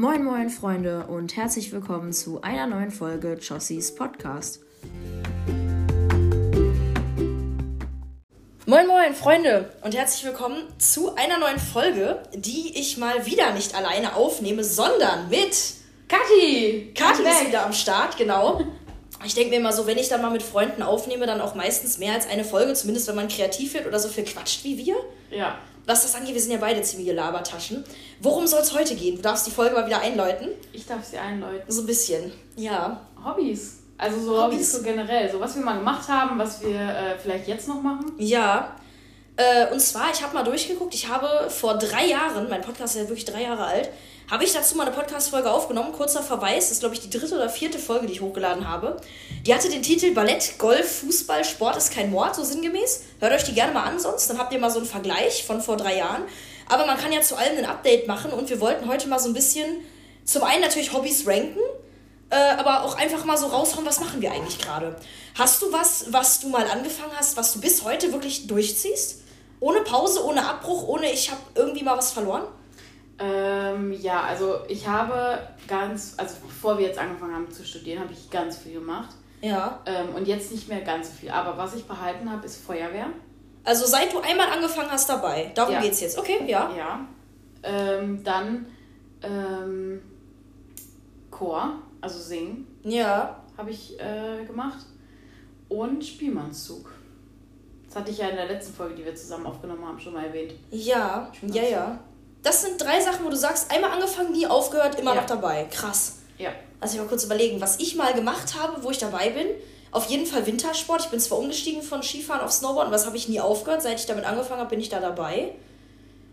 Moin moin Freunde und herzlich willkommen zu einer neuen Folge Jossies Podcast. Moin moin Freunde und herzlich willkommen zu einer neuen Folge, die ich mal wieder nicht alleine aufnehme, sondern mit Kathi! Kathi ist wieder am Start, genau. Ich denke mir immer so, wenn ich dann mal mit Freunden aufnehme, dann auch meistens mehr als eine Folge, zumindest wenn man kreativ wird oder so viel quatscht wie wir. Ja. Was das angeht, wir sind ja beide ziemliche Labertaschen. Worum soll es heute gehen? Du darfst die Folge mal wieder einläuten. Ich darf sie einläuten. So ein bisschen, ja. Hobbys. Also so Hobbys, Hobbys so generell. So was wir mal gemacht haben, was wir äh, vielleicht jetzt noch machen. Ja. Äh, und zwar, ich habe mal durchgeguckt, ich habe vor drei Jahren, mein Podcast ist ja wirklich drei Jahre alt, habe ich dazu mal eine Podcast-Folge aufgenommen. Kurzer Verweis, das ist, glaube ich, die dritte oder vierte Folge, die ich hochgeladen habe. Die hatte den Titel Ballett, Golf, Fußball, Sport ist kein Mord, so sinngemäß. Hört euch die gerne mal an, sonst, dann habt ihr mal so einen Vergleich von vor drei Jahren. Aber man kann ja zu allem ein Update machen und wir wollten heute mal so ein bisschen zum einen natürlich Hobbys ranken, äh, aber auch einfach mal so raushauen, was machen wir eigentlich gerade. Hast du was, was du mal angefangen hast, was du bis heute wirklich durchziehst? Ohne Pause, ohne Abbruch, ohne ich habe irgendwie mal was verloren? Ähm, ja, also ich habe ganz, also bevor wir jetzt angefangen haben zu studieren, habe ich ganz viel gemacht. Ja. Ähm, und jetzt nicht mehr ganz so viel. Aber was ich behalten habe, ist Feuerwehr. Also seit du einmal angefangen hast dabei. Darum ja. geht's jetzt. Okay, ja. Ja. Ähm, dann ähm, Chor, also singen. Ja. Habe ich äh, gemacht. Und Spielmannszug. Das hatte ich ja in der letzten Folge, die wir zusammen aufgenommen haben, schon mal erwähnt. Ja, ja, ja. Das sind drei Sachen, wo du sagst, einmal angefangen, nie aufgehört, immer ja. noch dabei. Krass. Ja. Also ich mal kurz überlegen, was ich mal gemacht habe, wo ich dabei bin. Auf jeden Fall Wintersport. Ich bin zwar umgestiegen von Skifahren auf Snowboard, aber das habe ich nie aufgehört. Seit ich damit angefangen habe, bin ich da dabei.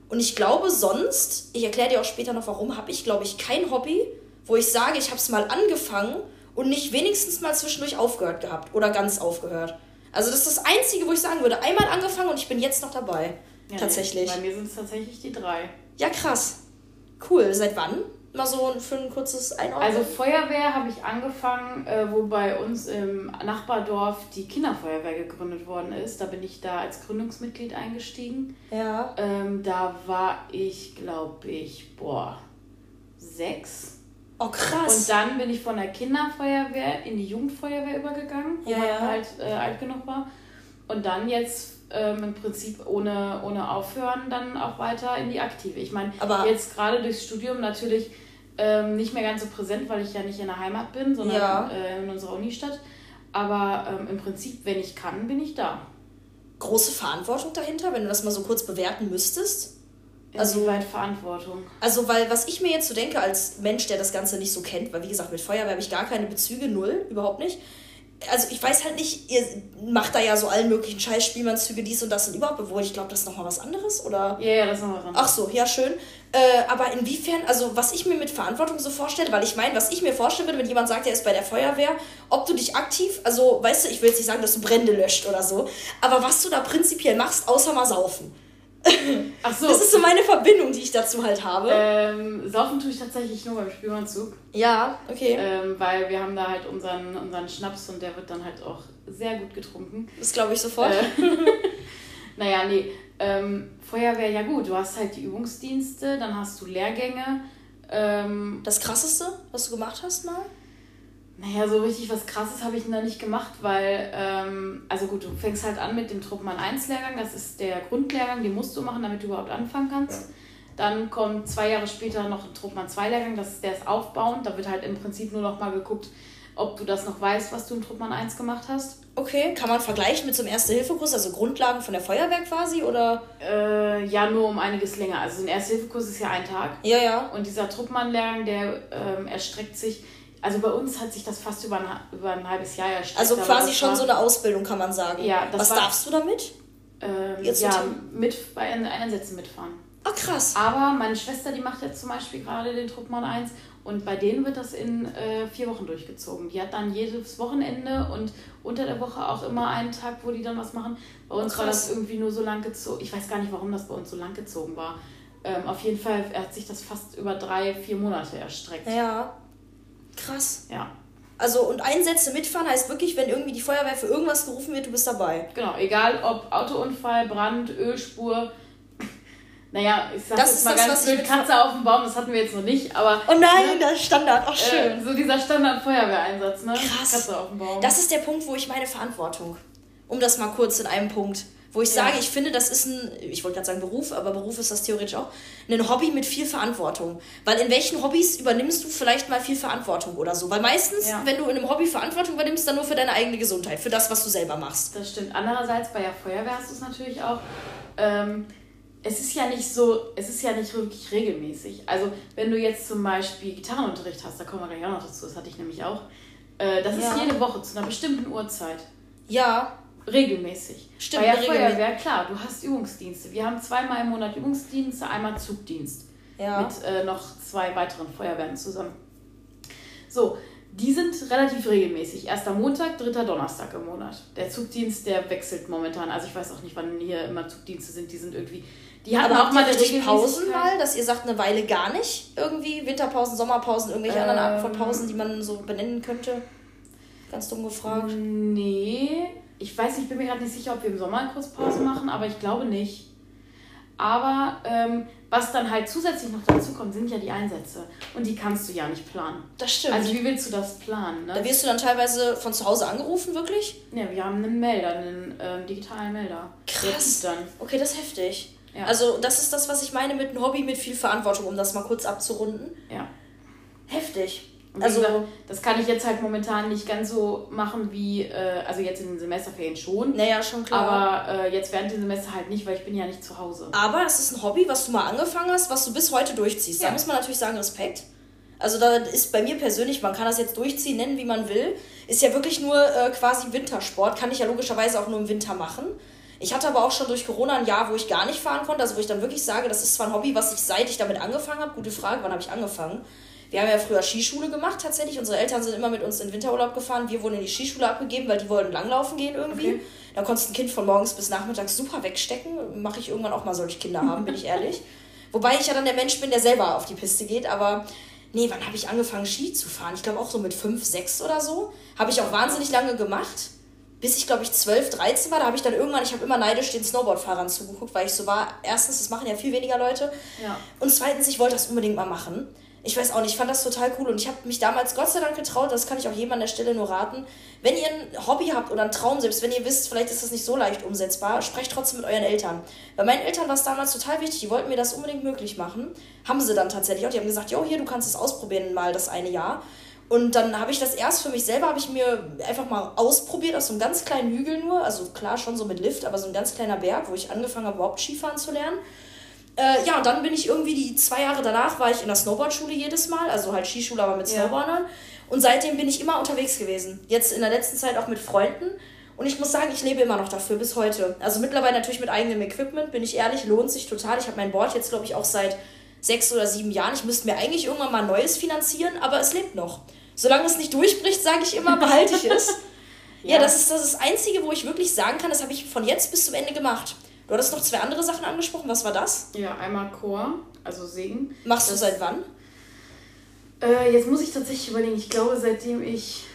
Und ich glaube sonst, ich erkläre dir auch später noch warum, habe ich, glaube ich, kein Hobby, wo ich sage, ich habe es mal angefangen und nicht wenigstens mal zwischendurch aufgehört gehabt oder ganz aufgehört. Also das ist das Einzige, wo ich sagen würde, einmal angefangen und ich bin jetzt noch dabei. Ja, tatsächlich. Bei mir sind es tatsächlich die drei. Ja, krass. Cool. Seit wann? Mal so für ein kurzes Einordnen. Also Feuerwehr habe ich angefangen, äh, wo bei uns im Nachbardorf die Kinderfeuerwehr gegründet worden ist. Da bin ich da als Gründungsmitglied eingestiegen. Ja. Ähm, da war ich, glaube ich, boah, sechs. Oh, krass. Und dann bin ich von der Kinderfeuerwehr in die Jugendfeuerwehr übergegangen, wo ja, man ja. halt äh, alt genug war. Und dann jetzt ähm, im Prinzip ohne, ohne Aufhören dann auch weiter in die Aktive. Ich meine, jetzt gerade durchs Studium natürlich ähm, nicht mehr ganz so präsent, weil ich ja nicht in der Heimat bin, sondern ja. äh, in unserer Unistadt. Aber ähm, im Prinzip, wenn ich kann, bin ich da. Große Verantwortung dahinter, wenn du das mal so kurz bewerten müsstest? Also weit Verantwortung. Also, weil was ich mir jetzt so denke als Mensch, der das Ganze nicht so kennt, weil wie gesagt, mit Feuerwehr habe ich gar keine Bezüge, null, überhaupt nicht also ich weiß halt nicht, ihr macht da ja so allen möglichen Scheiß, Spielmannszüge, dies und das und überhaupt, obwohl ich glaube, das ist nochmal was anderes, oder? Ja, ja, das ist nochmal was anderes. Ach so, ja, schön. Äh, aber inwiefern, also was ich mir mit Verantwortung so vorstelle, weil ich meine, was ich mir vorstellen würde, wenn jemand sagt, er ist bei der Feuerwehr, ob du dich aktiv, also weißt du, ich will jetzt nicht sagen, dass du Brände löscht oder so, aber was du da prinzipiell machst, außer mal saufen. Ach so. Das ist so meine Verbindung, die ich dazu halt habe. Ähm, saufen tue ich tatsächlich nur beim Spielmannzug. Ja, okay. Ähm, weil wir haben da halt unseren, unseren Schnaps und der wird dann halt auch sehr gut getrunken. Das glaube ich sofort. Äh, naja, nee. Ähm, Feuerwehr, ja gut, du hast halt die Übungsdienste, dann hast du Lehrgänge. Ähm, das krasseste, was du gemacht hast mal? Naja, so richtig was krasses habe ich da nicht gemacht, weil, ähm, also gut, du fängst halt an mit dem Truppmann 1 Lehrgang, das ist der Grundlehrgang, den musst du machen, damit du überhaupt anfangen kannst. Ja. Dann kommt zwei Jahre später noch ein Truppmann 2 Lehrgang, das ist, der ist aufbauend, da wird halt im Prinzip nur noch mal geguckt, ob du das noch weißt, was du im Truppmann 1 gemacht hast. Okay, kann man vergleichen mit so einem Erste-Hilfe-Kurs, also Grundlagen von der Feuerwehr quasi, oder? Äh, ja, nur um einiges länger. Also ein Erste-Hilfe-Kurs ist ja ein Tag. Ja, ja. Und dieser Truppmann-Lehrgang, der ähm, erstreckt sich also bei uns hat sich das fast über ein, über ein halbes Jahr erstreckt. Also quasi schon war, so eine Ausbildung, kann man sagen. Ja, Was war, darfst du damit? Ähm, Jetzt ja, mit bei Einsätzen mitfahren. Ach krass. Aber meine Schwester, die macht jetzt zum Beispiel gerade den Truppmann 1 und bei denen wird das in äh, vier Wochen durchgezogen. Die hat dann jedes Wochenende und unter der Woche auch immer einen Tag, wo die dann was machen. Bei uns oh, war das irgendwie nur so lang gezogen. Ich weiß gar nicht, warum das bei uns so lang gezogen war. Ähm, auf jeden Fall hat sich das fast über drei, vier Monate erstreckt. Ja. Krass. Ja. Also und Einsätze mitfahren heißt wirklich, wenn irgendwie die Feuerwehr für irgendwas gerufen wird, du bist dabei. Genau, egal ob Autounfall, Brand, Ölspur, naja, ich sag das jetzt mal das, ganz blöd, Katze auf dem Baum, das hatten wir jetzt noch nicht, aber... Oh nein, ne, das Standard, auch schön. Äh, so dieser Standard-Feuerwehreinsatz, ne? Krass. Katze auf dem Baum. Das ist der Punkt, wo ich meine Verantwortung, um das mal kurz in einem Punkt wo ich ja. sage, ich finde, das ist ein, ich wollte gerade sagen Beruf, aber Beruf ist das theoretisch auch, ein Hobby mit viel Verantwortung. Weil in welchen Hobbys übernimmst du vielleicht mal viel Verantwortung oder so? Weil meistens, ja. wenn du in einem Hobby Verantwortung übernimmst, dann nur für deine eigene Gesundheit, für das, was du selber machst. Das stimmt. Andererseits, bei der Feuerwehr hast du es natürlich auch. Ähm, es ist ja nicht so, es ist ja nicht wirklich regelmäßig. Also, wenn du jetzt zum Beispiel Gitarrenunterricht hast, da kommen wir gleich auch noch dazu, das hatte ich nämlich auch. Äh, das ja. ist jede Woche zu einer bestimmten Uhrzeit. Ja, regelmäßig. Stimmt, Bei der Feuerwehr, klar, du hast Übungsdienste. Wir haben zweimal im Monat Übungsdienste, einmal Zugdienst. Ja. Mit äh, noch zwei weiteren Feuerwehren zusammen. So, die sind relativ regelmäßig. Erster Montag, dritter Donnerstag im Monat. Der Zugdienst, der wechselt momentan. Also ich weiß auch nicht, wann hier immer Zugdienste sind. Die sind irgendwie. Die Aber auch mal eine Pausen mal, dass ihr sagt eine Weile gar nicht irgendwie Winterpausen, Sommerpausen, irgendwelche ähm, anderen Arten von Pausen, die man so benennen könnte. Ganz dumm gefragt. Nee, ich weiß nicht, ich bin mir gerade nicht sicher, ob wir im Sommer eine Kurzpause machen, aber ich glaube nicht. Aber ähm, was dann halt zusätzlich noch dazu kommt, sind ja die Einsätze. Und die kannst du ja nicht planen. Das stimmt. Also wie willst du das planen? Ne? Da wirst du dann teilweise von zu Hause angerufen, wirklich? Ja, wir haben einen Melder, einen ähm, digitalen Melder. Krass. Dann. Okay, das ist heftig. Ja. Also das ist das, was ich meine mit einem Hobby mit viel Verantwortung, um das mal kurz abzurunden. Ja. Heftig also gesagt, das kann ich jetzt halt momentan nicht ganz so machen wie, äh, also jetzt in den Semesterferien schon. Naja, schon klar. Aber äh, jetzt während dem Semester halt nicht, weil ich bin ja nicht zu Hause. Aber es ist ein Hobby, was du mal angefangen hast, was du bis heute durchziehst. Ja. Da muss man natürlich sagen, Respekt. Also da ist bei mir persönlich, man kann das jetzt durchziehen, nennen wie man will, ist ja wirklich nur äh, quasi Wintersport, kann ich ja logischerweise auch nur im Winter machen. Ich hatte aber auch schon durch Corona ein Jahr, wo ich gar nicht fahren konnte, also wo ich dann wirklich sage, das ist zwar ein Hobby, was ich seit ich damit angefangen habe, gute Frage, wann habe ich angefangen? Wir haben ja früher Skischule gemacht tatsächlich. Unsere Eltern sind immer mit uns in Winterurlaub gefahren. Wir wurden in die Skischule abgegeben, weil die wollten langlaufen gehen irgendwie. Okay. Da konntest du ein Kind von morgens bis nachmittags super wegstecken. Mache ich irgendwann auch mal solche Kinder haben, bin ich ehrlich. Wobei ich ja dann der Mensch bin, der selber auf die Piste geht. Aber nee, wann habe ich angefangen Ski zu fahren? Ich glaube auch so mit 5, 6 oder so. Habe ich auch wahnsinnig lange gemacht. Bis ich, glaube ich, 12, 13 war, da habe ich dann irgendwann, ich habe immer neidisch den Snowboardfahrern zugeguckt, weil ich so war, erstens, das machen ja viel weniger Leute. Ja. Und zweitens, ich wollte das unbedingt mal machen ich weiß auch nicht, ich fand das total cool und ich habe mich damals Gott sei Dank getraut, das kann ich auch jedem an der Stelle nur raten. Wenn ihr ein Hobby habt oder einen Traum, selbst wenn ihr wisst, vielleicht ist das nicht so leicht umsetzbar, sprecht trotzdem mit euren Eltern. Bei meinen Eltern war es damals total wichtig, die wollten mir das unbedingt möglich machen. Haben sie dann tatsächlich auch. Die haben gesagt, jo, hier, du kannst es ausprobieren mal das eine Jahr. Und dann habe ich das erst für mich selber, habe ich mir einfach mal ausprobiert, auf so einem ganz kleinen Hügel nur. Also klar, schon so mit Lift, aber so ein ganz kleiner Berg, wo ich angefangen habe, überhaupt Skifahren zu lernen. Äh, ja, und dann bin ich irgendwie die zwei Jahre danach war ich in der Snowboardschule jedes Mal, also halt Skischule, aber mit Snowboardern. Ja. Und seitdem bin ich immer unterwegs gewesen. Jetzt in der letzten Zeit auch mit Freunden. Und ich muss sagen, ich lebe immer noch dafür bis heute. Also mittlerweile natürlich mit eigenem Equipment, bin ich ehrlich, lohnt sich total. Ich habe mein Board jetzt, glaube ich, auch seit sechs oder sieben Jahren. Ich müsste mir eigentlich irgendwann mal ein neues finanzieren, aber es lebt noch. Solange es nicht durchbricht, sage ich immer, behalte ich es. ja. ja, das ist das Einzige, wo ich wirklich sagen kann, das habe ich von jetzt bis zum Ende gemacht. Du hattest noch zwei andere Sachen angesprochen. Was war das? Ja, einmal Chor, also Singen. Machst das, du seit wann? Äh, jetzt muss ich tatsächlich überlegen. Ich glaube, seitdem ich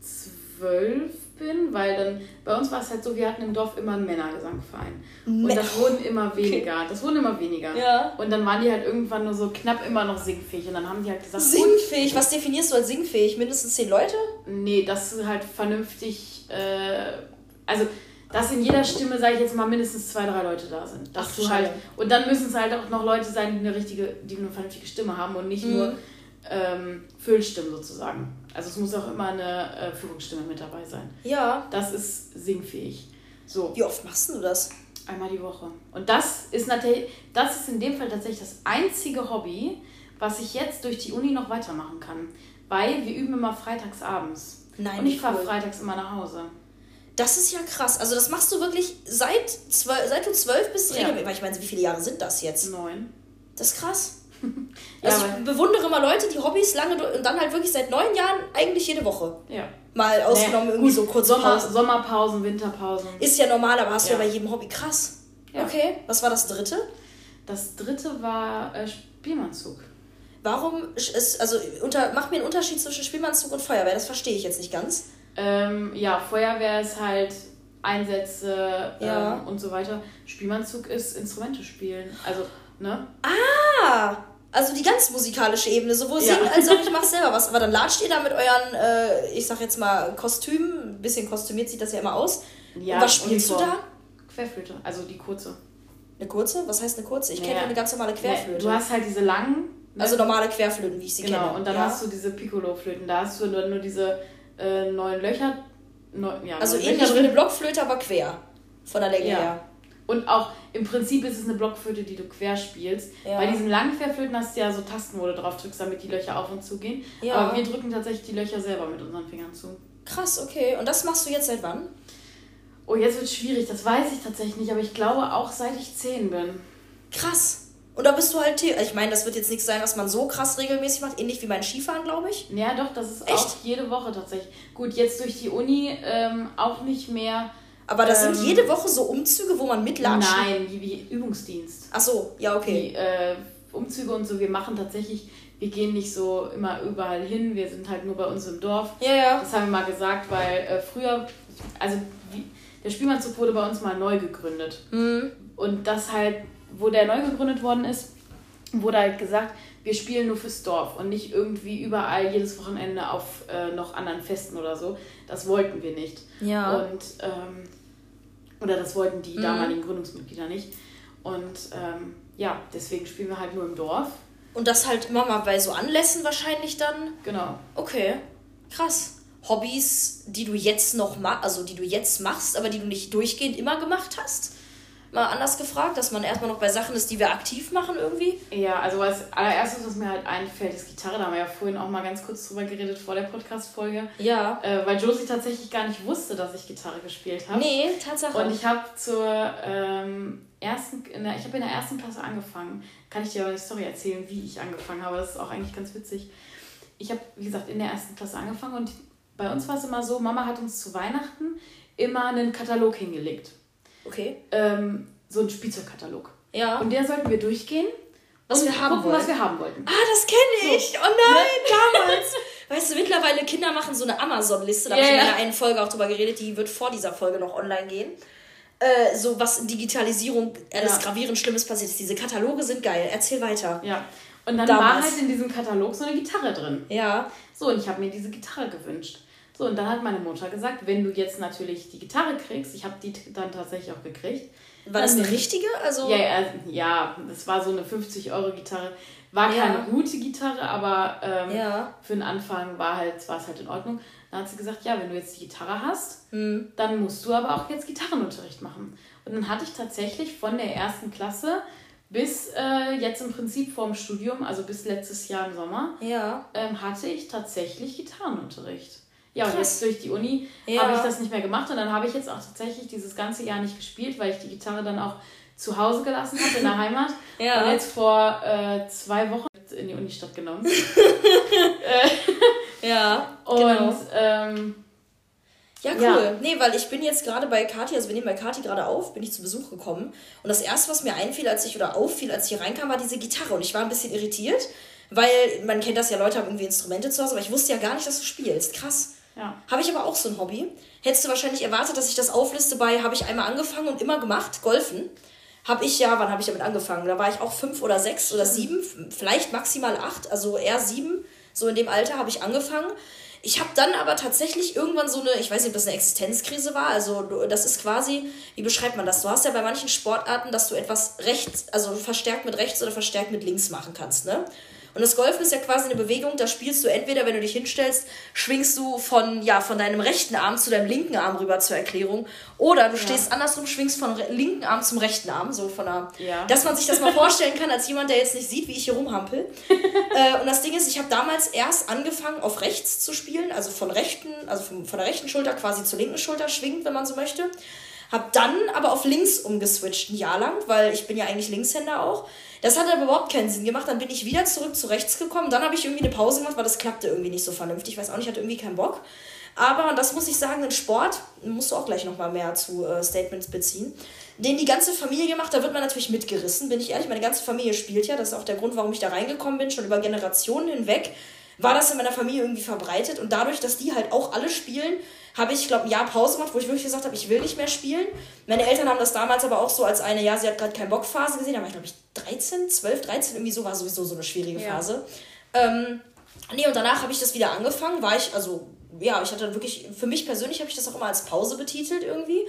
zwölf bin, weil dann bei uns war es halt so, wir hatten im Dorf immer einen Männergesangverein. Und das wurden immer weniger. Okay. Das wurden immer weniger. Ja. Und dann waren die halt irgendwann nur so knapp immer noch singfähig. Und dann haben die halt gesagt. Singfähig? Was definierst du als singfähig? Mindestens zehn Leute? Nee, das ist halt vernünftig. Äh, also dass in jeder Stimme, sage ich jetzt mal, mindestens zwei, drei Leute da sind. Dass Ach, du halt, und dann müssen es halt auch noch Leute sein, die eine richtige, die eine vernünftige Stimme haben und nicht mhm. nur ähm, Füllstimmen sozusagen. Also es muss auch immer eine äh, Führungsstimme mit dabei sein. Ja. Das ist singfähig. So. Wie oft machst du das? Einmal die Woche. Und das ist natürlich, das ist in dem Fall tatsächlich das einzige Hobby, was ich jetzt durch die Uni noch weitermachen kann. Weil wir üben immer freitags abends. Nein. Und ich fahre freitags immer nach Hause. Das ist ja krass. Also das machst du wirklich seit, zwölf, seit du zwölf bist ja. Ich meine, wie viele Jahre sind das jetzt? Neun. Das ist krass. Also ja, ich bewundere immer Leute, die Hobbys lange und dann halt wirklich seit neun Jahren eigentlich jede Woche. Ja. Mal ausgenommen nee, irgendwie so kurze Sommer, Pausen. Sommerpausen, Winterpausen. Ist ja normal, aber hast ja. du ja bei jedem Hobby krass. Ja. Okay. Was war das dritte? Das dritte war äh, Spielmannzug. Warum ist, also unter, mach mir einen Unterschied zwischen Spielmannzug und Feuerwehr, das verstehe ich jetzt nicht ganz. Ähm, ja, Feuerwehr ist halt Einsätze ja. ähm, und so weiter. Spielmannzug ist Instrumente spielen. Also ne? Ah! Also die ganz musikalische Ebene, sowohl ja. singen als auch ich mache selber was. Aber dann latscht ihr da mit euren, äh, ich sag jetzt mal, Kostümen. Ein bisschen kostümiert sieht das ja immer aus. Ja, und was spielst Uniform. du da? Querflöte, also die kurze. Eine kurze? Was heißt eine kurze? Ich naja. kenne eine ganz normale Querflöte. du hast halt diese langen. Ne? Also normale Querflöten, wie ich sie genau. kenne. Genau, und dann ja. hast du diese Piccolo-Flöten. Da hast du nur, nur diese äh, neun Löcher. Neun, ja, also ähnlich wie eine Blockflöte, aber quer. Von der Länge ja. her. Und auch im Prinzip ist es eine Blockflöte, die du quer spielst. Ja. Bei diesen langen Querflöten hast du ja so Tasten, wo du drauf drückst, damit die Löcher auf und zu gehen. Ja. Aber wir drücken tatsächlich die Löcher selber mit unseren Fingern zu. Krass, okay. Und das machst du jetzt seit wann? Oh, jetzt wird es schwierig, das weiß ich tatsächlich nicht, aber ich glaube auch seit ich zehn bin. Krass. Und da bist du halt, ich meine, das wird jetzt nichts sein, was man so krass regelmäßig macht, ähnlich wie beim Skifahren, glaube ich. Ja, doch, das ist Echt? auch jede Woche tatsächlich. Gut, jetzt durch die Uni ähm, auch nicht mehr aber das ähm, sind jede Woche so Umzüge, wo man mitlatscht? Nein, wie, wie Übungsdienst. Ach so, ja, okay. Die äh, Umzüge und so, wir machen tatsächlich, wir gehen nicht so immer überall hin, wir sind halt nur bei uns im Dorf. Ja, ja. Das haben wir mal gesagt, weil äh, früher, also wie, der Spielmannszug wurde bei uns mal neu gegründet. Mhm. Und das halt, wo der neu gegründet worden ist, wurde halt gesagt, wir spielen nur fürs Dorf und nicht irgendwie überall jedes Wochenende auf äh, noch anderen Festen oder so. Das wollten wir nicht. Ja. Und ähm, oder das wollten die mhm. damaligen Gründungsmitglieder nicht. Und ähm, ja, deswegen spielen wir halt nur im Dorf. Und das halt immer mal bei so Anlässen wahrscheinlich dann? Genau. Okay. Krass. Hobbys, die du jetzt noch machst, also die du jetzt machst, aber die du nicht durchgehend immer gemacht hast? Mal anders gefragt, dass man erstmal noch bei Sachen ist, die wir aktiv machen irgendwie? Ja, also als allererstes, was mir halt einfällt, ist Gitarre. Da haben wir ja vorhin auch mal ganz kurz drüber geredet vor der Podcast-Folge. Ja. Äh, weil Josie tatsächlich gar nicht wusste, dass ich Gitarre gespielt habe. Nee, Tatsache. Und ich habe zur ähm, ersten, der, ich habe in der ersten Klasse angefangen. Kann ich dir aber eine Story erzählen, wie ich angefangen habe. Das ist auch eigentlich ganz witzig. Ich habe, wie gesagt, in der ersten Klasse angefangen und bei uns war es immer so, Mama hat uns zu Weihnachten immer einen Katalog hingelegt. Okay. Ähm, so einen Spielzeugkatalog. Ja. Und der sollten wir durchgehen. Was wir haben gucken, was wir haben wollten. Ah, das kenne ich. So. Oh nein, ne? damals. weißt du, mittlerweile Kinder machen so eine Amazon-Liste. Da yeah. habe ich in einer einen Folge auch drüber geredet. Die wird vor dieser Folge noch online gehen. Äh, so was in Digitalisierung alles ja. gravierend Schlimmes passiert ist. Diese Kataloge sind geil. Erzähl weiter. Ja. Und dann Damals. war halt in diesem Katalog so eine Gitarre drin. Ja. So, und ich habe mir diese Gitarre gewünscht. So, und dann hat meine Mutter gesagt, wenn du jetzt natürlich die Gitarre kriegst, ich habe die dann tatsächlich auch gekriegt. War das eine richtige? Also ja, ja, ja, das war so eine 50-Euro-Gitarre. War ja. keine gute Gitarre, aber ähm, ja. für den Anfang war halt, war es halt in Ordnung. Dann hat sie gesagt, ja, wenn du jetzt die Gitarre hast, mhm. dann musst du aber auch jetzt Gitarrenunterricht machen. Und dann hatte ich tatsächlich von der ersten Klasse bis äh, jetzt im Prinzip vorm Studium, also bis letztes Jahr im Sommer, ja. ähm, hatte ich tatsächlich Gitarrenunterricht. Ja, und jetzt durch die Uni ja. habe ich das nicht mehr gemacht und dann habe ich jetzt auch tatsächlich dieses ganze Jahr nicht gespielt, weil ich die Gitarre dann auch zu Hause gelassen habe in der Heimat. ja. Und jetzt vor äh, zwei Wochen in die Unistadt genommen. ja, und genau. ähm, ja, cool. Ja. Nee, weil ich bin jetzt gerade bei Kati, also wir nehmen bei Kati gerade auf, bin ich zu Besuch gekommen. Und das erste, was mir einfiel, als ich oder auffiel, als ich hier reinkam, war diese Gitarre. Und ich war ein bisschen irritiert, weil man kennt das ja, Leute haben irgendwie Instrumente zu Hause, aber ich wusste ja gar nicht, dass du spielst. Krass. Ja. Habe ich aber auch so ein Hobby. Hättest du wahrscheinlich erwartet, dass ich das aufliste bei, habe ich einmal angefangen und immer gemacht, Golfen. Habe ich ja, wann habe ich damit angefangen? Da war ich auch fünf oder sechs oder sieben, vielleicht maximal acht, also eher sieben. So in dem Alter habe ich angefangen. Ich habe dann aber tatsächlich irgendwann so eine, ich weiß nicht, ob das eine Existenzkrise war. Also das ist quasi, wie beschreibt man das? Du hast ja bei manchen Sportarten, dass du etwas rechts, also verstärkt mit rechts oder verstärkt mit links machen kannst, ne? Und das Golfen ist ja quasi eine Bewegung, da spielst du entweder, wenn du dich hinstellst, schwingst du von, ja, von deinem rechten Arm zu deinem linken Arm rüber zur Erklärung. Oder du ja. stehst andersrum, schwingst von linken Arm zum rechten Arm, so von der, ja. dass man sich das mal vorstellen kann, als jemand, der jetzt nicht sieht, wie ich hier rumhampel. äh, und das Ding ist, ich habe damals erst angefangen, auf rechts zu spielen, also von rechten, also von, von der rechten Schulter quasi zur linken Schulter schwingend, wenn man so möchte. Hab dann aber auf links umgeswitcht ein Jahr lang, weil ich bin ja eigentlich Linkshänder auch. Das hat aber überhaupt keinen Sinn gemacht. Dann bin ich wieder zurück zu rechts gekommen. Dann habe ich irgendwie eine Pause gemacht, weil das klappte irgendwie nicht so vernünftig. Ich weiß auch nicht, ich hatte irgendwie keinen Bock. Aber, das muss ich sagen, in Sport, musst du auch gleich nochmal mehr zu äh, Statements beziehen, den die ganze Familie macht, da wird man natürlich mitgerissen, bin ich ehrlich. Meine ganze Familie spielt ja, das ist auch der Grund, warum ich da reingekommen bin, schon über Generationen hinweg war das in meiner Familie irgendwie verbreitet und dadurch, dass die halt auch alle spielen, habe ich, glaube ein Jahr Pause gemacht, wo ich wirklich gesagt habe, ich will nicht mehr spielen. Meine Eltern haben das damals aber auch so als eine, ja, sie hat gerade keinen Bock-Phase gesehen, da war ich, glaube ich, 13, 12, 13, irgendwie so war sowieso so eine schwierige Phase. Ja. Ähm, nee, und danach habe ich das wieder angefangen, war ich, also, ja, ich hatte wirklich, für mich persönlich habe ich das auch immer als Pause betitelt irgendwie.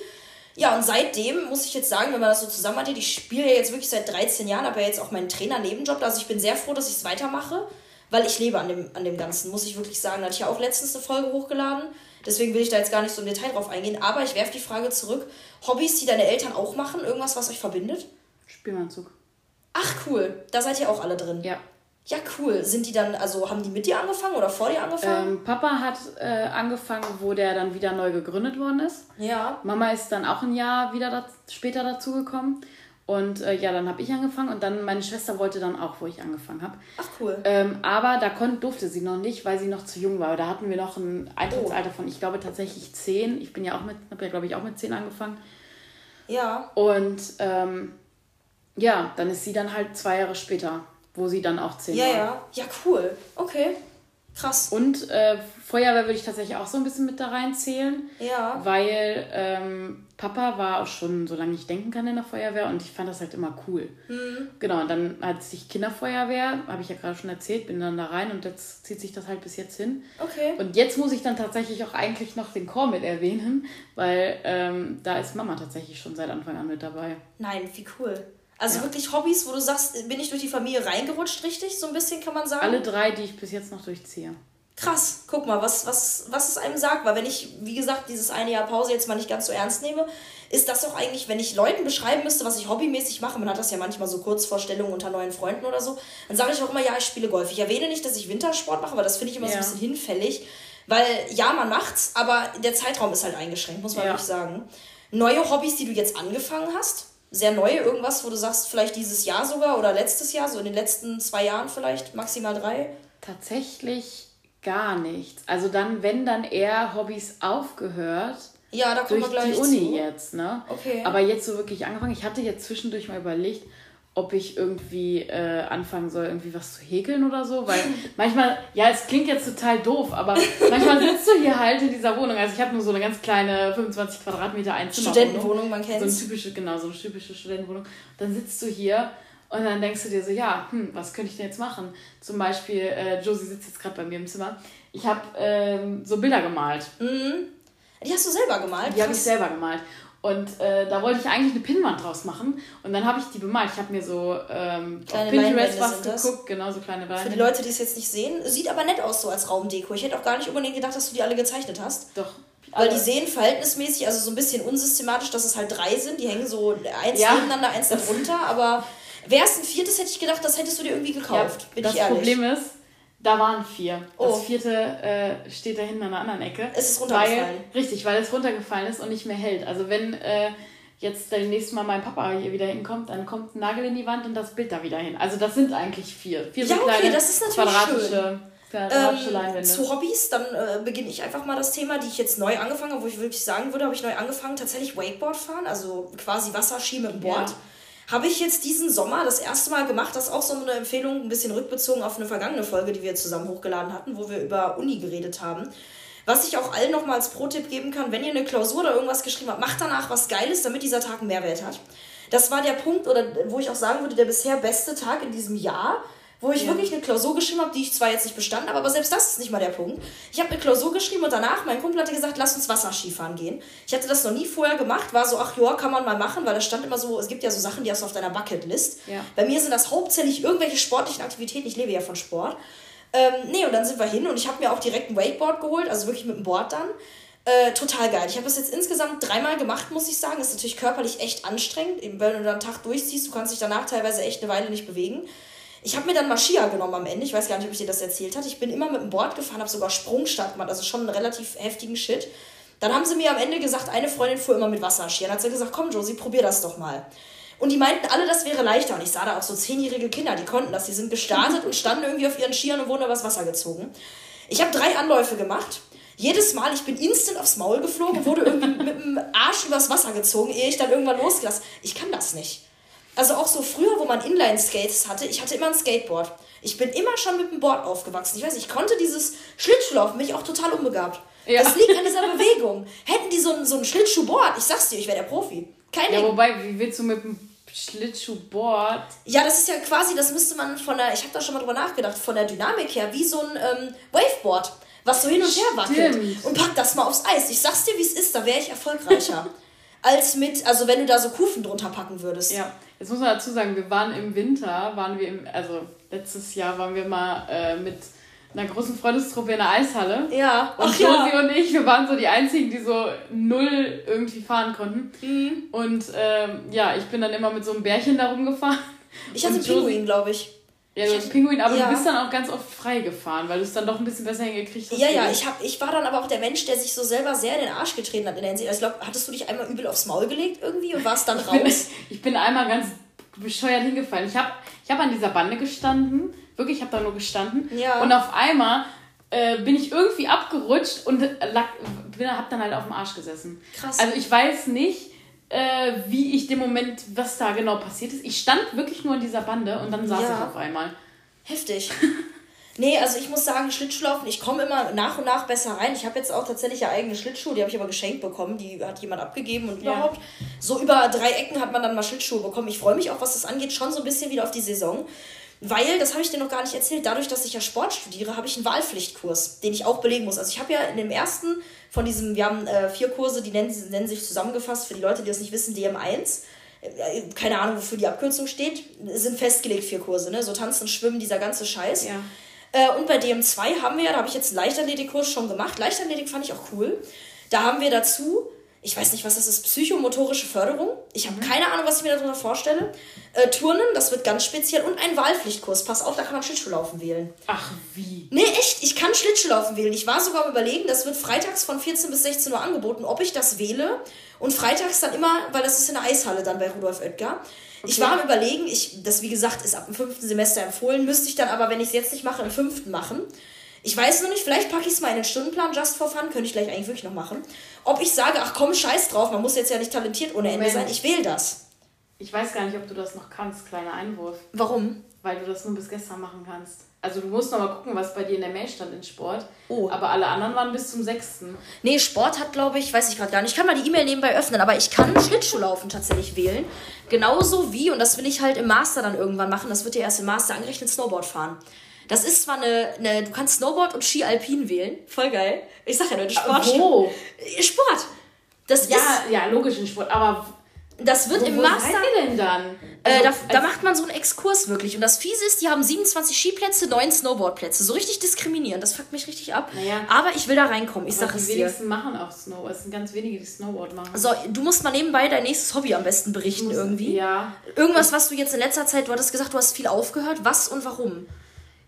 Ja, und seitdem muss ich jetzt sagen, wenn man das so zusammen hat, ich spiele ja jetzt wirklich seit 13 Jahren, habe ja jetzt auch meinen Trainer-Nebenjob, also ich bin sehr froh, dass ich es weitermache, weil ich lebe an dem, an dem Ganzen, muss ich wirklich sagen. Da hatte ich ja auch letztens eine Folge hochgeladen, deswegen will ich da jetzt gar nicht so im Detail drauf eingehen, aber ich werfe die Frage zurück, Hobbys, die deine Eltern auch machen, irgendwas, was euch verbindet? Spielmannzug. Ach cool, da seid ihr auch alle drin. Ja. Ja, cool. Sind die dann, also haben die mit dir angefangen oder vor dir angefangen? Ähm, Papa hat äh, angefangen, wo der dann wieder neu gegründet worden ist. Ja. Mama ist dann auch ein Jahr wieder dat später dazugekommen. Und äh, ja, dann habe ich angefangen und dann meine Schwester wollte dann auch, wo ich angefangen habe. Ach cool. Ähm, aber da konnte, durfte sie noch nicht, weil sie noch zu jung war. Da hatten wir noch ein Eintrittsalter oh. von, ich glaube tatsächlich zehn. Ich bin ja auch mit, habe ja glaube ich auch mit zehn angefangen. Ja. Und ähm, ja, dann ist sie dann halt zwei Jahre später wo sie dann auch zehn ja, war. Ja, ja, cool. Okay. Krass. Und äh, Feuerwehr würde ich tatsächlich auch so ein bisschen mit da reinzählen. Ja. Weil ähm, Papa war auch schon, solange ich denken kann, in der Feuerwehr und ich fand das halt immer cool. Mhm. Genau, und dann hat sich Kinderfeuerwehr, habe ich ja gerade schon erzählt, bin dann da rein und jetzt zieht sich das halt bis jetzt hin. Okay. Und jetzt muss ich dann tatsächlich auch eigentlich noch den Chor mit erwähnen, weil ähm, da ist Mama tatsächlich schon seit Anfang an mit dabei. Nein, wie cool. Also ja. wirklich Hobbys, wo du sagst, bin ich durch die Familie reingerutscht, richtig? So ein bisschen kann man sagen. Alle drei, die ich bis jetzt noch durchziehe. Krass, guck mal, was, was, was es einem sagt. Weil wenn ich, wie gesagt, dieses eine Jahr Pause jetzt mal nicht ganz so ernst nehme, ist das doch eigentlich, wenn ich Leuten beschreiben müsste, was ich hobbymäßig mache, man hat das ja manchmal so Kurzvorstellungen unter neuen Freunden oder so, dann sage ich auch immer, ja, ich spiele Golf. Ich erwähne nicht, dass ich Wintersport mache, weil das finde ich immer ja. so ein bisschen hinfällig. Weil ja, man macht's, aber der Zeitraum ist halt eingeschränkt, muss man ja. wirklich sagen. Neue Hobbys, die du jetzt angefangen hast? Sehr neu, irgendwas, wo du sagst, vielleicht dieses Jahr sogar oder letztes Jahr, so in den letzten zwei Jahren vielleicht, maximal drei? Tatsächlich gar nichts. Also dann, wenn dann eher Hobbys aufgehört. Ja, da kommen durch wir gleich die Uni zu. jetzt, ne? Okay. Aber jetzt so wirklich angefangen. Ich hatte jetzt zwischendurch mal überlegt, ob ich irgendwie äh, anfangen soll, irgendwie was zu häkeln oder so. Weil manchmal, ja, es klingt jetzt total doof, aber manchmal sitzt du hier halt in dieser Wohnung. Also ich habe nur so eine ganz kleine 25 Quadratmeter Einzimmer. Studentenwohnung, man kennt So eine typische, genau, so eine typische Studentenwohnung. Dann sitzt du hier und dann denkst du dir so, ja, hm, was könnte ich denn jetzt machen? Zum Beispiel, äh, Josie sitzt jetzt gerade bei mir im Zimmer. Ich habe ähm, so Bilder gemalt. Mhm. Die hast du selber gemalt? Die habe ich selber gemalt. Und äh, da wollte ich eigentlich eine Pinnwand draus machen. Und dann habe ich die bemalt. Ich habe mir so ähm, auf Pinterest was geguckt, genau so kleine Leinwände. Für die Leute, die es jetzt nicht sehen, sieht aber nett aus so als Raumdeko. Ich hätte auch gar nicht unbedingt gedacht, dass du die alle gezeichnet hast. Doch. Weil die sehen verhältnismäßig, also so ein bisschen unsystematisch, dass es halt drei sind. Die hängen so eins ja. nebeneinander, eins darunter. Aber wäre es ein viertes, hätte ich gedacht, das hättest du dir irgendwie gekauft. Ja, bin das ich ehrlich. Problem ist, da waren vier. Oh. Das vierte äh, steht da hinten an der anderen Ecke. Es ist runtergefallen. Weil, richtig, weil es runtergefallen ist und nicht mehr hält. Also wenn äh, jetzt das nächste Mal mein Papa hier wieder hinkommt, dann kommt ein Nagel in die Wand und das Bild da wieder hin. Also das sind eigentlich vier. Vier ja, so kleine okay, das ist natürlich quadratische, quadratische ähm, Leinwände. Zu Hobbys, dann äh, beginne ich einfach mal das Thema, die ich jetzt neu angefangen habe, wo ich wirklich sagen würde, habe ich neu angefangen, tatsächlich Wakeboard fahren, also quasi Wasserski mit dem Board. Ja habe ich jetzt diesen Sommer das erste Mal gemacht. Das ist auch so eine Empfehlung, ein bisschen rückbezogen auf eine vergangene Folge, die wir zusammen hochgeladen hatten, wo wir über Uni geredet haben. Was ich auch allen nochmal als Pro-Tipp geben kann, wenn ihr eine Klausur oder irgendwas geschrieben habt, macht danach was Geiles, damit dieser Tag einen Mehrwert hat. Das war der Punkt, oder wo ich auch sagen würde, der bisher beste Tag in diesem Jahr, wo ich ja. wirklich eine Klausur geschrieben habe, die ich zwar jetzt nicht bestanden habe, aber selbst das ist nicht mal der Punkt. Ich habe eine Klausur geschrieben und danach, mein Kumpel hatte gesagt, lass uns Wasserskifahren gehen. Ich hatte das noch nie vorher gemacht, war so, ach ja, kann man mal machen, weil da stand immer so, es gibt ja so Sachen, die hast du auf deiner Bucketlist. Ja. Bei mir sind das hauptsächlich irgendwelche sportlichen Aktivitäten, ich lebe ja von Sport. Ähm, nee, und dann sind wir hin und ich habe mir auch direkt ein Wakeboard geholt, also wirklich mit dem Board dann. Äh, total geil. Ich habe das jetzt insgesamt dreimal gemacht, muss ich sagen. Ist natürlich körperlich echt anstrengend. Eben, wenn du dann einen Tag durchziehst, du kannst dich danach teilweise echt eine Weile nicht bewegen. Ich habe mir dann Maschia genommen am Ende. Ich weiß gar nicht, ob ich dir das erzählt habe. Ich bin immer mit dem Board gefahren, habe sogar Sprungstart gemacht, also schon einen relativ heftigen Shit. Dann haben sie mir am Ende gesagt, eine Freundin fuhr immer mit Wasserski. Dann hat sie gesagt, komm Josie, probier das doch mal. Und die meinten alle, das wäre leichter. Und ich sah da auch so zehnjährige Kinder, die konnten das. Die sind gestartet und standen irgendwie auf ihren Skiern und wurden übers Wasser gezogen. Ich habe drei Anläufe gemacht. Jedes Mal, ich bin instant aufs Maul geflogen, wurde irgendwie mit dem Arsch übers Wasser gezogen, ehe ich dann irgendwann losgelassen. Ich kann das nicht. Also auch so früher, wo man Inline-Skates hatte, ich hatte immer ein Skateboard. Ich bin immer schon mit dem Board aufgewachsen. Ich weiß, ich konnte dieses Schlittschuhlaufen, bin ich auch total unbegabt. Ja. Das liegt an dieser Bewegung. Hätten die so ein, so ein Schlittschuhboard, ich sag's dir, ich wäre der Profi. Kein ja, Ding. wobei, wie willst du mit dem Schlittschuhboard? Ja, das ist ja quasi, das müsste man von der, ich habe da schon mal drüber nachgedacht, von der Dynamik her, wie so ein ähm, Waveboard, was so hin und her wackelt. Und pack das mal aufs Eis. Ich sag's dir, wie es ist, da wäre ich erfolgreicher. als mit, also wenn du da so Kufen drunter packen würdest. Ja, jetzt muss man dazu sagen, wir waren im Winter, waren wir im, also letztes Jahr waren wir mal äh, mit einer großen Freundestruppe in der Eishalle. Ja. Und Ach, Josi ja. und ich, wir waren so die einzigen, die so null irgendwie fahren konnten. Mhm. Und ähm, ja, ich bin dann immer mit so einem Bärchen da rumgefahren. Ich hatte einen Pinguin, glaube ich. Ja, du hast Pinguin, aber ja. du bist dann auch ganz oft frei gefahren, weil du es dann doch ein bisschen besser hingekriegt hast. Ja, ja, ich, hab, ich war dann aber auch der Mensch, der sich so selber sehr in den Arsch getreten hat in der Hinsicht. Also ich glaube, hattest du dich einmal übel aufs Maul gelegt irgendwie und warst dann raus? ich, bin, ich bin einmal ganz bescheuert hingefallen. Ich habe ich hab an dieser Bande gestanden, wirklich, ich habe da nur gestanden. Ja. Und auf einmal äh, bin ich irgendwie abgerutscht und lag, habe dann halt auf dem Arsch gesessen. Krass. Also ich weiß nicht, äh, wie ich dem Moment, was da genau passiert ist. Ich stand wirklich nur in dieser Bande und dann saß ja. ich auf einmal. Heftig. nee, also ich muss sagen, Schlittschuhlaufen, ich komme immer nach und nach besser rein. Ich habe jetzt auch tatsächlich ja eigene Schlittschuhe, die habe ich aber geschenkt bekommen, die hat jemand abgegeben und überhaupt. Ja. So über drei Ecken hat man dann mal Schlittschuhe bekommen. Ich freue mich auch, was das angeht, schon so ein bisschen wieder auf die Saison. Weil, das habe ich dir noch gar nicht erzählt, dadurch, dass ich ja Sport studiere, habe ich einen Wahlpflichtkurs, den ich auch belegen muss. Also ich habe ja in dem ersten von diesem, wir haben äh, vier Kurse, die nennen, nennen sich zusammengefasst, für die Leute, die das nicht wissen, DM1 äh, keine Ahnung, wofür die Abkürzung steht, sind festgelegt vier Kurse, ne? So Tanzen, Schwimmen, dieser ganze Scheiß. Ja. Äh, und bei DM2 haben wir, da habe ich jetzt einen Leichtathletikkurs schon gemacht. Leichtathletik fand ich auch cool. Da haben wir dazu ich weiß nicht, was das ist, psychomotorische Förderung. Ich habe mhm. keine Ahnung, was ich mir darunter vorstelle. Äh, Turnen, das wird ganz speziell. Und ein Wahlpflichtkurs. Pass auf, da kann man Schlittschuhlaufen wählen. Ach, wie? Nee, echt, ich kann Schlittschuhlaufen wählen. Ich war sogar am überlegen, das wird freitags von 14 bis 16 Uhr angeboten, ob ich das wähle. Und freitags dann immer, weil das ist in der Eishalle dann bei Rudolf Oetker. Okay. Ich war am überlegen, ich, das wie gesagt ist ab dem fünften Semester empfohlen, müsste ich dann aber, wenn ich es jetzt nicht mache, im fünften machen. Ich weiß noch nicht, vielleicht packe ich es mal in den Stundenplan just for fun, könnte ich gleich eigentlich wirklich noch machen. Ob ich sage, ach komm, scheiß drauf, man muss jetzt ja nicht talentiert ohne Moment. Ende sein, ich wähle das. Ich weiß gar nicht, ob du das noch kannst, kleiner Einwurf. Warum? Weil du das nur bis gestern machen kannst. Also du musst noch mal gucken, was bei dir in der Mail stand in Sport. Oh. Aber alle anderen waren bis zum 6. Nee, Sport hat, glaube ich, weiß ich gerade gar nicht. Ich kann mal die E-Mail nebenbei öffnen, aber ich kann Schlittschuhlaufen tatsächlich wählen. Genauso wie, und das will ich halt im Master dann irgendwann machen, das wird dir erst im Master angerechnet, Snowboard fahren. Das ist zwar eine, eine du kannst Snowboard und Ski Alpin wählen. Voll geil. Ich sag ja nur, Sport. Wo? Sport. Das ja, ist, ja, logisch ein Sport, aber das wird wo, im wo Master. Seid ihr denn dann? Äh, also, da, da macht man so einen Exkurs wirklich. Und das Fiese ist, die haben 27 Skiplätze, 9 Snowboardplätze. So richtig diskriminieren. Das fuckt mich richtig ab. Naja. Aber ich will da reinkommen. Ich sag es dir. Die wenigsten machen auch Snow. Es sind ganz wenige, die Snowboard machen. So, du musst mal nebenbei dein nächstes Hobby am besten berichten muss, irgendwie. Ja. Irgendwas, was du jetzt in letzter Zeit, du hattest gesagt, du hast viel aufgehört. Was und warum?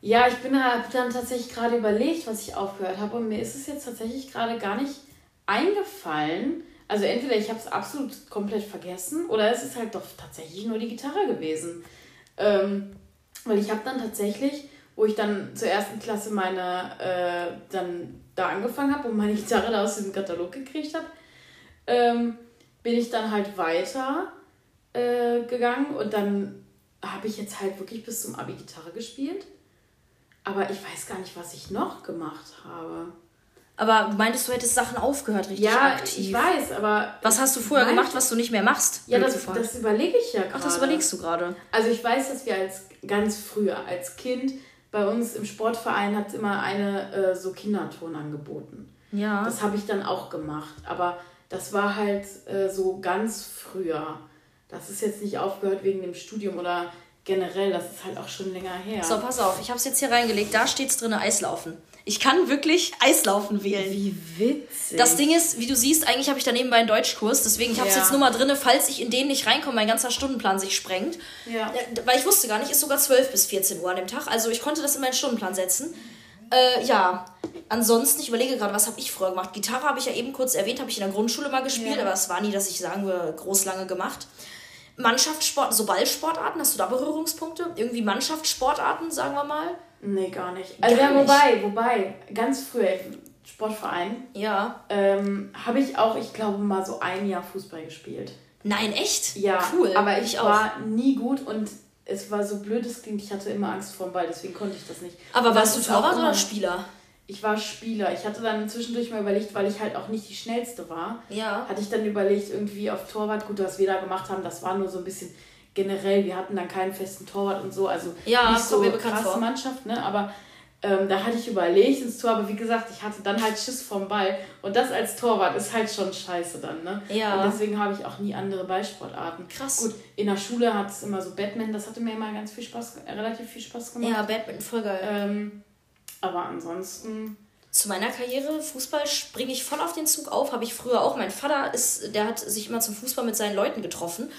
Ja, ich bin habe dann tatsächlich gerade überlegt, was ich aufgehört habe und mir ist es jetzt tatsächlich gerade gar nicht eingefallen. Also entweder ich habe es absolut komplett vergessen oder es ist halt doch tatsächlich nur die Gitarre gewesen. Ähm, weil ich habe dann tatsächlich, wo ich dann zur ersten Klasse meine, äh, dann da angefangen habe und meine Gitarre da aus diesem Katalog gekriegt habe, ähm, bin ich dann halt weiter äh, gegangen und dann habe ich jetzt halt wirklich bis zum Abi Gitarre gespielt. Aber ich weiß gar nicht, was ich noch gemacht habe. Aber meintest du, hättest Sachen aufgehört, richtig ja, aktiv? ich weiß, aber... Was hast du vorher gemacht, was du nicht mehr machst? Ja, das, das überlege ich ja gerade. Ach, das überlegst du gerade. Also ich weiß, dass wir als ganz früher, als Kind, bei uns im Sportverein hat es immer eine äh, so Kinderton angeboten. Ja. Das habe ich dann auch gemacht. Aber das war halt äh, so ganz früher. Das ist jetzt nicht aufgehört wegen dem Studium oder generell, das ist halt auch schon länger her. So, pass auf, ich habe es jetzt hier reingelegt. Da steht es drin, Eislaufen. Ich kann wirklich Eislaufen wählen. Wie witzig. Das Ding ist, wie du siehst, eigentlich habe ich da nebenbei einen Deutschkurs. Deswegen, ich habe es ja. jetzt nur mal drin, falls ich in den nicht reinkomme, mein ganzer Stundenplan sich sprengt. Ja. Äh, weil ich wusste gar nicht, ist sogar 12 bis 14 Uhr an dem Tag. Also ich konnte das in meinen Stundenplan setzen. Äh, ja, ansonsten, ich überlege gerade, was habe ich früher gemacht? Gitarre habe ich ja eben kurz erwähnt, habe ich in der Grundschule mal gespielt, ja. aber es war nie, dass ich sagen würde, groß lange gemacht. Mannschaftssport, so Ballsportarten, hast du da Berührungspunkte? Irgendwie Mannschaftssportarten, sagen wir mal? Nee, gar nicht. Also gar ja, wobei, nicht. wobei, ganz früher, Sportverein, ja. Ähm, habe ich auch, ich glaube, mal so ein Jahr Fußball gespielt. Nein, echt? Ja, cool. Aber ich, ich war nie gut und es war so blöd, es klingt, ich hatte immer Angst vor dem Ball, deswegen konnte ich das nicht. Aber warst du Torwart oder Spieler? Ich war Spieler. Ich hatte dann zwischendurch mal überlegt, weil ich halt auch nicht die schnellste war, ja. hatte ich dann überlegt, irgendwie auf Torwart, gut, was wir da gemacht haben, das war nur so ein bisschen generell, wir hatten dann keinen festen Torwart und so, also ja, nicht so krasse Mannschaft, ne? Aber ähm, da hatte ich überlegt ins Tor, aber wie gesagt, ich hatte dann halt Schiss vom Ball. Und das als Torwart ist halt schon scheiße dann, ne? Ja. Und deswegen habe ich auch nie andere Ballsportarten. Krass. Gut, in der Schule hat es immer so Batman, das hatte mir immer ganz viel Spaß, äh, relativ viel Spaß gemacht. Ja, Batman, voll geil. Ähm, aber ansonsten. Zu meiner Karriere, Fußball, springe ich voll auf den Zug auf. Habe ich früher auch. Mein Vater ist, der hat sich immer zum Fußball mit seinen Leuten getroffen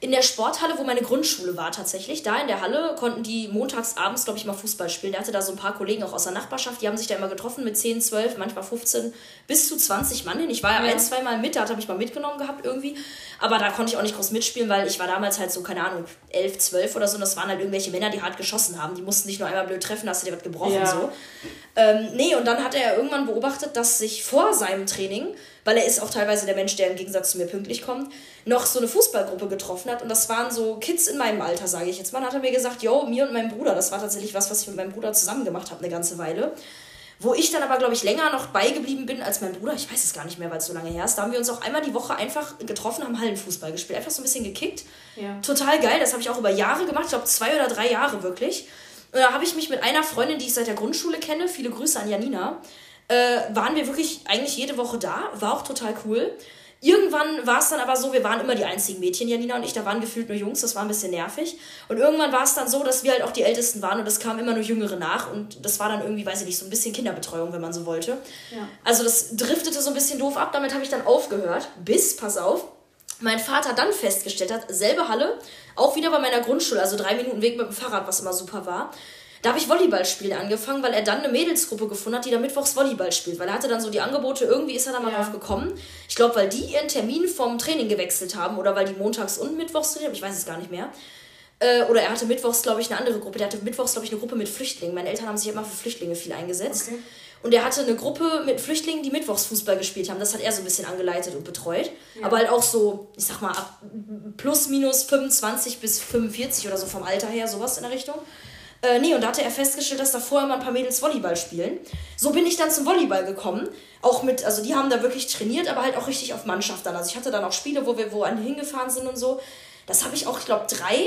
in der Sporthalle, wo meine Grundschule war tatsächlich, da in der Halle konnten die montags abends, glaube ich, mal Fußball spielen. Der hatte da so ein paar Kollegen auch aus der Nachbarschaft, die haben sich da immer getroffen mit 10, 12, manchmal 15, bis zu 20 Mann hin. Ich war ja, ja. ein, zwei Mal mit, da hat er mich mal mitgenommen gehabt irgendwie. Aber da konnte ich auch nicht groß mitspielen, weil ich war damals halt so, keine Ahnung, 11, 12 oder so. Und das waren halt irgendwelche Männer, die hart geschossen haben. Die mussten nicht nur einmal blöd treffen, hast du dir was gebrochen ja. so. Ähm, nee, und dann hat er irgendwann beobachtet, dass sich vor seinem Training weil er ist auch teilweise der Mensch, der im Gegensatz zu mir pünktlich kommt, noch so eine Fußballgruppe getroffen hat. Und das waren so Kids in meinem Alter, sage ich jetzt mal. Dann hat er mir gesagt, yo, mir und meinem Bruder, das war tatsächlich was, was ich mit meinem Bruder zusammen gemacht habe eine ganze Weile. Wo ich dann aber, glaube ich, länger noch beigeblieben bin als mein Bruder. Ich weiß es gar nicht mehr, weil es so lange her ist. Da haben wir uns auch einmal die Woche einfach getroffen, haben Hallenfußball gespielt. Einfach so ein bisschen gekickt. Ja. Total geil. Das habe ich auch über Jahre gemacht. Ich glaube, zwei oder drei Jahre wirklich. Und da habe ich mich mit einer Freundin, die ich seit der Grundschule kenne, viele Grüße an Janina, äh, waren wir wirklich eigentlich jede Woche da. War auch total cool. Irgendwann war es dann aber so, wir waren immer die einzigen Mädchen, Janina und ich, da waren gefühlt nur Jungs, das war ein bisschen nervig. Und irgendwann war es dann so, dass wir halt auch die Ältesten waren und es kamen immer nur Jüngere nach und das war dann irgendwie, weiß ich nicht, so ein bisschen Kinderbetreuung, wenn man so wollte. Ja. Also das driftete so ein bisschen doof ab, damit habe ich dann aufgehört, bis, pass auf, mein Vater dann festgestellt hat, selbe Halle, auch wieder bei meiner Grundschule, also drei Minuten Weg mit dem Fahrrad, was immer super war. Da habe ich Volleyballspielen angefangen, weil er dann eine Mädelsgruppe gefunden hat, die da mittwochs Volleyball spielt. Weil er hatte dann so die Angebote, irgendwie ist er da mal ja. drauf gekommen. Ich glaube, weil die ihren Termin vom Training gewechselt haben oder weil die montags und mittwochs trainieren, ich weiß es gar nicht mehr. Äh, oder er hatte mittwochs, glaube ich, eine andere Gruppe. Der hatte mittwochs, glaube ich, eine Gruppe mit Flüchtlingen. Meine Eltern haben sich immer für Flüchtlinge viel eingesetzt. Okay. Und er hatte eine Gruppe mit Flüchtlingen, die mittwochs Fußball gespielt haben. Das hat er so ein bisschen angeleitet und betreut. Ja. Aber halt auch so, ich sag mal, ab plus minus 25 bis 45 oder so vom Alter her, sowas in der Richtung. Äh, nee, und da hatte er festgestellt, dass da vorher mal ein paar Mädels Volleyball spielen. So bin ich dann zum Volleyball gekommen. Auch mit, also die haben da wirklich trainiert, aber halt auch richtig auf Mannschaft dann. Also ich hatte dann auch Spiele, wo wir wo an hingefahren sind und so. Das habe ich auch, ich glaube, drei,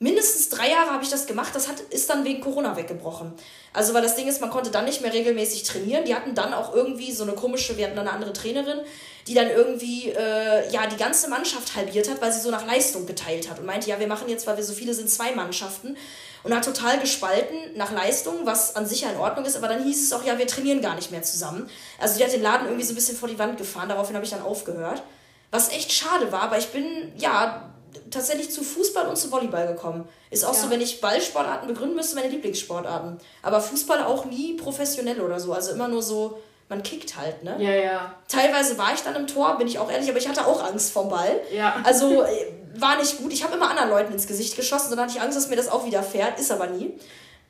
mindestens drei Jahre habe ich das gemacht. Das hat, ist dann wegen Corona weggebrochen. Also, weil das Ding ist, man konnte dann nicht mehr regelmäßig trainieren. Die hatten dann auch irgendwie so eine komische, wir hatten dann eine andere Trainerin, die dann irgendwie, äh, ja, die ganze Mannschaft halbiert hat, weil sie so nach Leistung geteilt hat und meinte, ja, wir machen jetzt, weil wir so viele sind, zwei Mannschaften und hat total gespalten nach Leistung, was an sich ja in Ordnung ist, aber dann hieß es auch, ja, wir trainieren gar nicht mehr zusammen. Also die hat den Laden irgendwie so ein bisschen vor die Wand gefahren, daraufhin habe ich dann aufgehört. Was echt schade war, aber ich bin, ja, tatsächlich zu Fußball und zu Volleyball gekommen. Ist auch ja. so, wenn ich Ballsportarten begründen müsste, meine Lieblingssportarten. Aber Fußball auch nie professionell oder so. Also immer nur so, man kickt halt, ne? Ja, ja. Teilweise war ich dann im Tor, bin ich auch ehrlich, aber ich hatte auch Angst vom Ball. Ja. Also war nicht gut. Ich habe immer anderen Leuten ins Gesicht geschossen, dann hatte ich Angst, dass mir das auch wieder fährt, ist aber nie.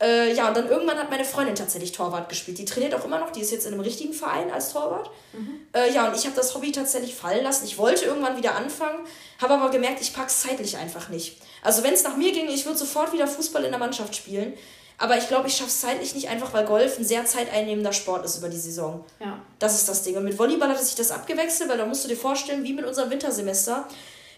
Äh, ja, und dann irgendwann hat meine Freundin tatsächlich Torwart gespielt. Die trainiert auch immer noch, die ist jetzt in einem richtigen Verein als Torwart. Mhm. Äh, ja, und ich habe das Hobby tatsächlich fallen lassen. Ich wollte irgendwann wieder anfangen, habe aber gemerkt, ich pack's zeitlich einfach nicht. Also wenn es nach mir ging, ich würde sofort wieder Fußball in der Mannschaft spielen. Aber ich glaube, ich schaffe es zeitlich nicht einfach, weil Golf ein sehr zeiteinnehmender Sport ist über die Saison. Ja. Das ist das Ding. Und mit Volleyball hat sich das abgewechselt, weil da musst du dir vorstellen, wie mit unserem Wintersemester.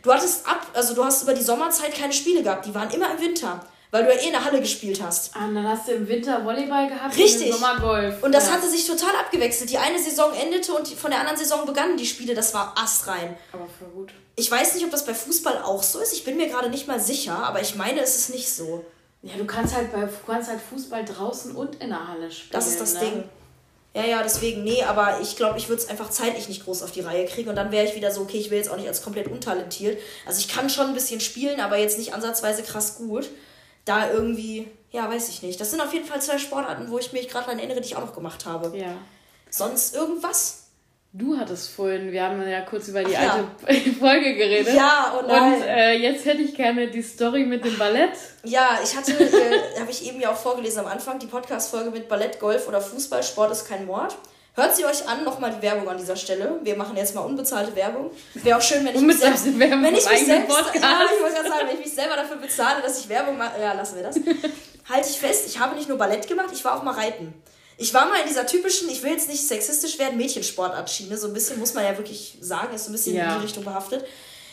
Du hattest ab, also du hast über die Sommerzeit keine Spiele gehabt, die waren immer im Winter. Weil du ja eh in der Halle gespielt hast. Ah, und dann hast du im Winter Volleyball gehabt Richtig. und im Sommer Golf. Und das ja. hatte sich total abgewechselt. Die eine Saison endete und von der anderen Saison begannen die Spiele. Das war astrein. Aber voll gut. Ich weiß nicht, ob das bei Fußball auch so ist. Ich bin mir gerade nicht mal sicher, aber ich meine, es ist nicht so. Ja, du kannst halt bei kannst halt Fußball draußen und in der Halle spielen. Das ist das ne? Ding. Ja, ja, deswegen, nee, aber ich glaube, ich würde es einfach zeitlich nicht groß auf die Reihe kriegen und dann wäre ich wieder so, okay, ich will jetzt auch nicht als komplett untalentiert. Also ich kann schon ein bisschen spielen, aber jetzt nicht ansatzweise krass gut. Da irgendwie, ja, weiß ich nicht. Das sind auf jeden Fall zwei Sportarten, wo ich mich gerade daran erinnere, die ich auch noch gemacht habe. Ja. Sonst irgendwas? Du hattest vorhin, wir haben ja kurz über die Ach, alte ja. Folge geredet. Ja, oh nein. Und äh, jetzt hätte ich gerne die Story mit dem Ballett. Ja, ich hatte, äh, habe ich eben ja auch vorgelesen am Anfang, die Podcast-Folge mit Ballett, Golf oder Fußball, Sport ist kein Mord. Hört sie euch an, nochmal die Werbung an dieser Stelle. Wir machen jetzt mal unbezahlte Werbung. Wäre auch schön, wenn ich mich selbst, wenn ich mich selbst, ja, ich wollte gerade sagen, wenn ich mich selber dafür bezahle, dass ich Werbung mache, ja, lassen wir das. Halte ich fest, ich habe nicht nur Ballett gemacht, ich war auch mal reiten. Ich war mal in dieser typischen, ich will jetzt nicht sexistisch werden, Mädchensportartschiene. So ein bisschen muss man ja wirklich sagen, ist so ein bisschen ja. in die Richtung behaftet.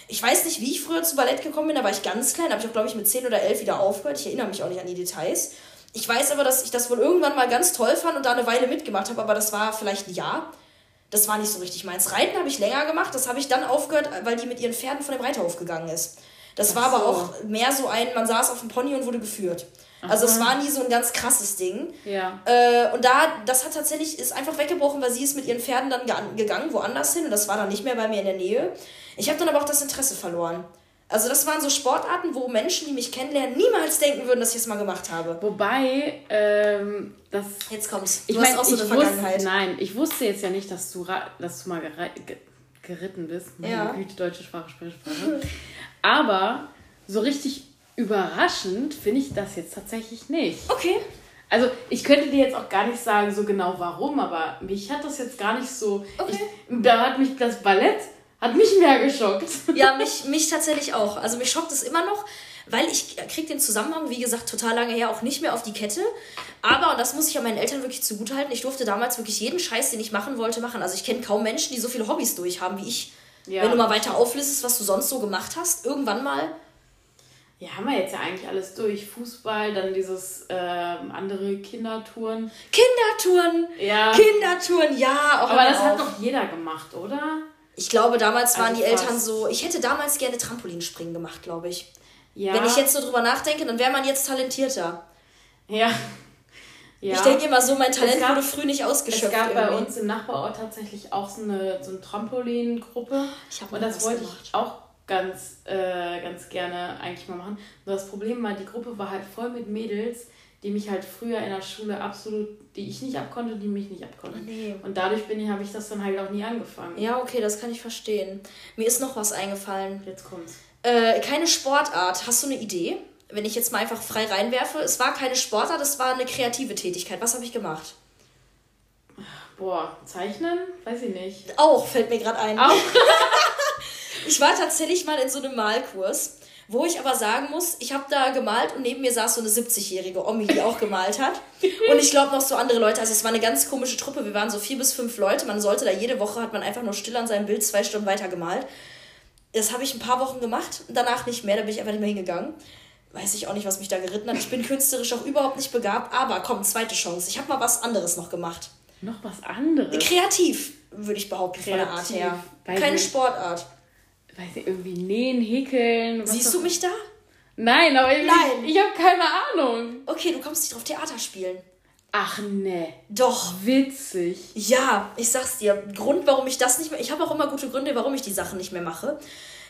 Ich weiß nicht, wie ich früher zu Ballett gekommen bin, da war ich ganz klein, habe ich auch, glaube ich, mit 10 oder 11 wieder aufgehört. Ich erinnere mich auch nicht an die Details. Ich weiß aber, dass ich das wohl irgendwann mal ganz toll fand und da eine Weile mitgemacht habe, aber das war vielleicht ein Jahr. Das war nicht so richtig meins. Reiten habe ich länger gemacht, das habe ich dann aufgehört, weil die mit ihren Pferden von dem Reiterhof gegangen ist. Das Ach war so. aber auch mehr so ein, man saß auf dem Pony und wurde geführt. Also es war nie so ein ganz krasses Ding. Ja. Äh, und da, das hat tatsächlich, ist einfach weggebrochen, weil sie ist mit ihren Pferden dann gegangen, woanders hin und das war dann nicht mehr bei mir in der Nähe. Ich habe dann aber auch das Interesse verloren. Also das waren so Sportarten, wo Menschen, die mich kennenlernen, niemals denken würden, dass ich es mal gemacht habe. Wobei, ähm, das... Jetzt kommst du. Ich meine, auch so eine Vergangenheit. Wusste, nein, ich wusste jetzt ja nicht, dass du, dass du mal geritten bist. Meine ja. Güte, deutsche Sprache, Sprache. Aber so richtig überraschend finde ich das jetzt tatsächlich nicht. Okay. Also ich könnte dir jetzt auch gar nicht sagen so genau warum, aber mich hat das jetzt gar nicht so... Okay. Ich, da hat mich das Ballett hat mich mehr geschockt. Ja, mich, mich tatsächlich auch. Also mich schockt es immer noch, weil ich kriege den Zusammenhang, wie gesagt, total lange her auch nicht mehr auf die Kette. Aber, und das muss ich ja meinen Eltern wirklich zugutehalten, ich durfte damals wirklich jeden Scheiß, den ich machen wollte, machen. Also ich kenne kaum Menschen, die so viele Hobbys durchhaben wie ich. Ja. Wenn du mal weiter auflistest, was du sonst so gemacht hast, irgendwann mal. Ja, haben wir jetzt ja eigentlich alles durch. Fußball, dann dieses äh, andere Kindertouren. Kindertouren! Ja. Kindertouren, ja. Auch Aber das hat doch jeder gemacht, oder? Ich glaube, damals waren also die Eltern so. Ich hätte damals gerne Trampolinspringen gemacht, glaube ich. Ja. Wenn ich jetzt so drüber nachdenke, dann wäre man jetzt talentierter. Ja. ja. Ich denke immer so, mein Talent gab, wurde früh nicht ausgeschöpft. Es gab irgendwie. bei uns im Nachbarort tatsächlich auch so eine, so eine Trampolingruppe. Ich habe Und das wollte gemacht. ich auch ganz, äh, ganz gerne eigentlich mal machen. Nur das Problem war, die Gruppe war halt voll mit Mädels, die mich halt früher in der Schule absolut, die ich nicht abkonnte, die mich nicht abkonnten. Oh, nee. Und dadurch bin ich, habe ich das dann halt auch nie angefangen. Ja, okay, das kann ich verstehen. Mir ist noch was eingefallen. Jetzt kommt's. Äh, keine Sportart. Hast du eine Idee? Wenn ich jetzt mal einfach frei reinwerfe. Es war keine Sportart, es war eine kreative Tätigkeit. Was habe ich gemacht? Boah, zeichnen? Weiß ich nicht. Auch, fällt mir gerade ein. Auch. ich war tatsächlich mal in so einem Malkurs. Wo ich aber sagen muss, ich habe da gemalt und neben mir saß so eine 70-jährige Omi, die auch gemalt hat. Und ich glaube noch so andere Leute. Also es war eine ganz komische Truppe. Wir waren so vier bis fünf Leute. Man sollte da jede Woche, hat man einfach nur still an seinem Bild zwei Stunden weiter gemalt. Das habe ich ein paar Wochen gemacht und danach nicht mehr. Da bin ich einfach nicht mehr hingegangen. Weiß ich auch nicht, was mich da geritten hat. Ich bin künstlerisch auch überhaupt nicht begabt. Aber komm, zweite Chance. Ich habe mal was anderes noch gemacht. Noch was anderes? Kreativ, würde ich behaupten, Kreativ, von der Art her. Keine Sportart weiß ich, irgendwie nähen, häkeln. Siehst du mich da? Nein, aber ich, Nein. ich habe keine Ahnung. Okay, du kommst nicht drauf Theater spielen. Ach ne. Doch. Witzig. Ja, ich sag's dir. Grund, warum ich das nicht mehr. Ich habe auch immer gute Gründe, warum ich die Sachen nicht mehr mache.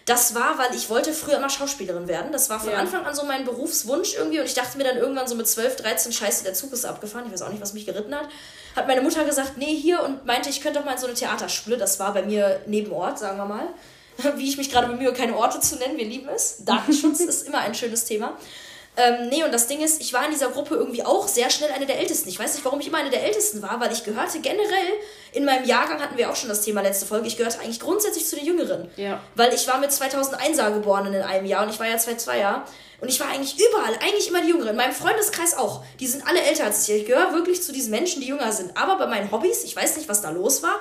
Das war, weil ich wollte früher immer Schauspielerin werden. Das war von ja. Anfang an so mein Berufswunsch irgendwie. Und ich dachte mir dann irgendwann so mit 12, 13, scheiße, der Zug ist abgefahren. Ich weiß auch nicht, was mich geritten hat. Hat meine Mutter gesagt, nee, hier und meinte, ich könnte doch mal in so eine Theaterschule. Das war bei mir neben Ort, sagen wir mal. wie ich mich gerade bemühe, keine Orte zu nennen. Wir lieben es. Datenschutz ist immer ein schönes Thema. Ähm, nee, und das Ding ist, ich war in dieser Gruppe irgendwie auch sehr schnell eine der Ältesten. Ich weiß nicht, warum ich immer eine der Ältesten war, weil ich gehörte generell, in meinem Jahrgang hatten wir auch schon das Thema letzte Folge, ich gehörte eigentlich grundsätzlich zu den Jüngeren. Ja. Weil ich war mit 2001er geboren in einem Jahr und ich war ja 2002er. Und ich war eigentlich überall, eigentlich immer die Jüngere. In meinem Freundeskreis auch. Die sind alle älter als ich. Ich gehöre wirklich zu diesen Menschen, die jünger sind. Aber bei meinen Hobbys, ich weiß nicht, was da los war,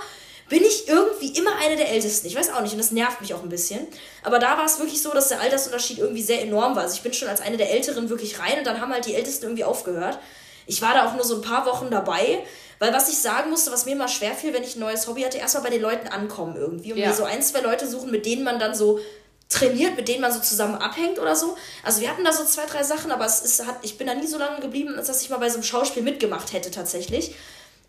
bin ich irgendwie immer eine der Ältesten. Ich weiß auch nicht und das nervt mich auch ein bisschen. Aber da war es wirklich so, dass der Altersunterschied irgendwie sehr enorm war. Also ich bin schon als eine der Älteren wirklich rein und dann haben halt die Ältesten irgendwie aufgehört. Ich war da auch nur so ein paar Wochen dabei, weil was ich sagen musste, was mir immer schwer fiel, wenn ich ein neues Hobby hatte, erstmal bei den Leuten ankommen irgendwie und ja. mir so ein, zwei Leute suchen, mit denen man dann so trainiert, mit denen man so zusammen abhängt oder so. Also wir hatten da so zwei, drei Sachen, aber es ist, hat, ich bin da nie so lange geblieben, als dass ich mal bei so einem Schauspiel mitgemacht hätte tatsächlich.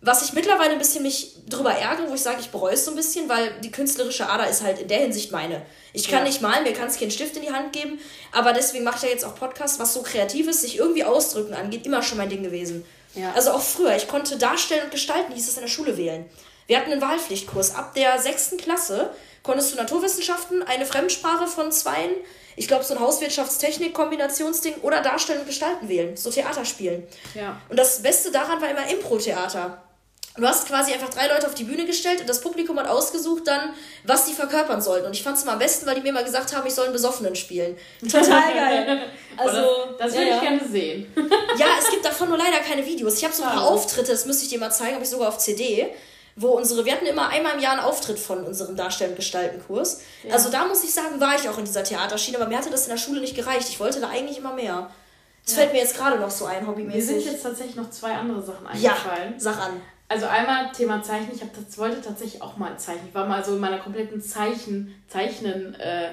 Was ich mittlerweile ein bisschen mich drüber ärgere, wo ich sage, ich bereue es so ein bisschen, weil die künstlerische Ader ist halt in der Hinsicht meine. Ich kann ja. nicht malen, mir kann es keinen Stift in die Hand geben, aber deswegen mache ich ja jetzt auch Podcasts, was so Kreatives, sich irgendwie ausdrücken angeht, immer schon mein Ding gewesen. Ja. Also auch früher, ich konnte darstellen und gestalten, hieß es in der Schule wählen. Wir hatten einen Wahlpflichtkurs. Ab der sechsten Klasse konntest du Naturwissenschaften, eine Fremdsprache von zweien, ich glaube, so ein Hauswirtschaftstechnik-Kombinationsding oder Darstellen und Gestalten wählen. So Theater spielen. Ja. Und das Beste daran war immer Impro-Theater. Du hast quasi einfach drei Leute auf die Bühne gestellt und das Publikum hat ausgesucht dann, was die verkörpern sollten. Und ich fand es immer am besten, weil die mir mal gesagt haben, ich soll einen Besoffenen spielen. Total geil. Also, das, das würde ja, ich gerne sehen. ja, es gibt davon nur leider keine Videos. Ich habe so ein paar Auftritte, das müsste ich dir mal zeigen, habe ich sogar auf CD wo unsere, wir hatten immer einmal im Jahr einen Auftritt von unserem Darstellen- und Gestaltenkurs. Ja. Also da muss ich sagen, war ich auch in dieser Theaterschiene, aber mir hatte das in der Schule nicht gereicht. Ich wollte da eigentlich immer mehr. Das ja. fällt mir jetzt gerade noch so ein, hobbymäßig. Mir sind jetzt tatsächlich noch zwei andere Sachen eingefallen. Ja, sag an. Also einmal Thema Zeichnen. Ich hab, wollte tatsächlich auch mal zeichnen. Ich war mal so in meiner kompletten Zeichen, Zeichnen äh,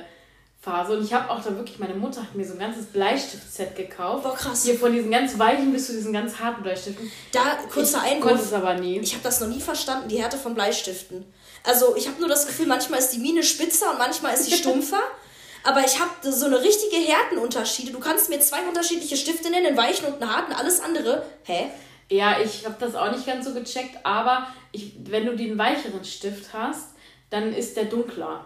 Phase und ich habe auch da wirklich, meine Mutter hat mir so ein ganzes Bleistiftset gekauft. Boah, krass. Hier von diesen ganz weichen bis zu diesen ganz harten Bleistiften. Da, kurzer Einwurf. Konnte es aber nie. Ich habe das noch nie verstanden, die Härte von Bleistiften. Also ich habe nur das Gefühl, manchmal ist die Mine spitzer und manchmal ist sie stumpfer. aber ich habe so eine richtige Härtenunterschiede. Du kannst mir zwei unterschiedliche Stifte nennen, einen weichen und einen harten, alles andere. Hä? Ja, ich habe das auch nicht ganz so gecheckt, aber ich, wenn du den weicheren Stift hast, dann ist der dunkler.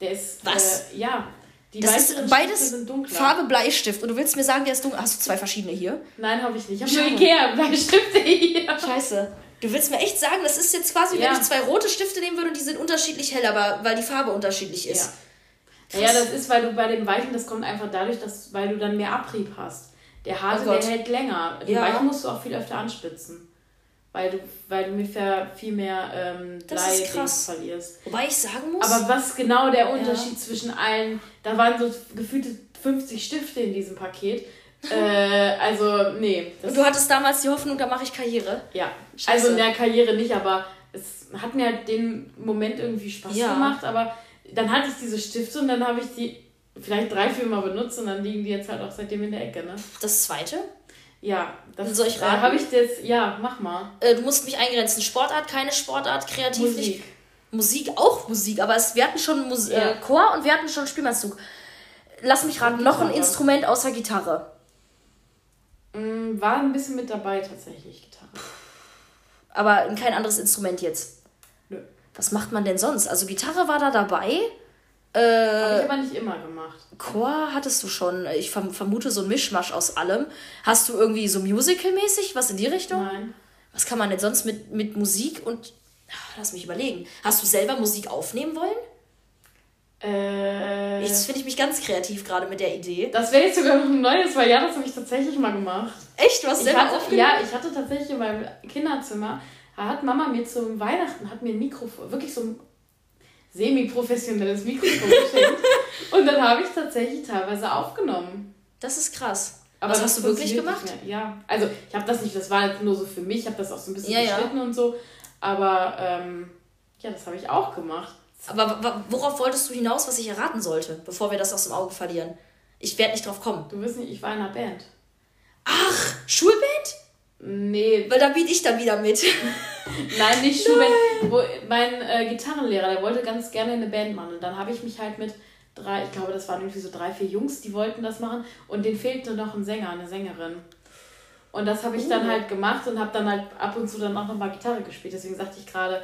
Der ist. Was? Äh, ja. Die das ist beides Farbe Bleistift. Und du willst mir sagen, der ist dunkel. Hast du zwei verschiedene hier? Nein, habe ich nicht. Ich habe nur Ikea-Bleistifte hier. Scheiße. Du willst mir echt sagen, das ist jetzt quasi, ja. wenn ich zwei rote Stifte nehmen würde und die sind unterschiedlich hell, aber weil die Farbe unterschiedlich ist. Ja. ja, das ist, weil du bei dem Weichen, das kommt einfach dadurch, dass, weil du dann mehr Abrieb hast. Der harte, oh der hält länger. Den ja. Weichen musst du auch viel öfter anspitzen. Weil du, weil du ungefähr viel mehr ähm, Blei verlierst. Wobei ich sagen muss. Aber was genau der Unterschied ja. zwischen allen, da waren so gefühlte 50 Stifte in diesem Paket. äh, also, nee. Und du hattest damals die Hoffnung, da mache ich Karriere? Ja. Scheiße. Also der Karriere nicht, aber es hat mir halt den Moment irgendwie Spaß ja. gemacht. Aber dann hatte ich diese Stifte und dann habe ich die vielleicht drei, vier Mal benutzt und dann liegen die jetzt halt auch seitdem in der Ecke. Ne? Das zweite? Ja, das soll ich raten. Äh, habe ich das, ja, mach mal. Äh, du musst mich eingrenzen. Sportart, keine Sportart, kreativ Musik. nicht. Musik, auch Musik, aber es, wir hatten schon Mus ja. äh, Chor und wir hatten schon Spielmannszug. Lass mich raten, noch ein Instrument außer Gitarre. Mm, war ein bisschen mit dabei tatsächlich, Gitarre. Aber kein anderes Instrument jetzt. Nö. Was macht man denn sonst? Also Gitarre war da dabei. Äh, Habe ich aber nicht immer gemacht. Chor hattest du schon. Ich vermute so ein Mischmasch aus allem. Hast du irgendwie so musical-mäßig was in die Richtung? Nein. Was kann man denn sonst mit, mit Musik und. Ach, lass mich überlegen. Hast du selber Musik aufnehmen wollen? Äh, Jetzt finde ich mich ganz kreativ gerade mit der Idee. Das wäre jetzt sogar noch ein neues, weil ja, das habe ich tatsächlich mal gemacht. Echt? Hast selber hatte, aufgenommen? Ja, ich hatte tatsächlich in meinem Kinderzimmer, hat Mama mir zum Weihnachten, hat mir ein Mikrofon, wirklich so ein semi-professionelles Mikrofon geschenkt. und dann habe ich tatsächlich teilweise aufgenommen. Das ist krass. Aber Was hast du wirklich gemacht? Ja, also ich habe das nicht, das war jetzt nur so für mich, ich habe das auch so ein bisschen ja, geschnitten ja. und so. Aber ähm, ja, das habe ich auch gemacht. Aber worauf wolltest du hinaus, was ich erraten sollte, bevor wir das aus dem Auge verlieren? Ich werde nicht drauf kommen. Du wirst nicht, ich war in einer Band. Ach, Schulband? Nee. Weil da biete ich dann wieder mit. Nein, nicht Schulband. Wo, mein äh, Gitarrenlehrer, der wollte ganz gerne eine Band machen. Und dann habe ich mich halt mit drei, ich glaube, das waren irgendwie so drei, vier Jungs, die wollten das machen. Und denen fehlte noch ein Sänger, eine Sängerin. Und das habe ich uh. dann oh. halt gemacht und habe dann halt ab und zu dann auch nochmal Gitarre gespielt. Deswegen sagte ich gerade,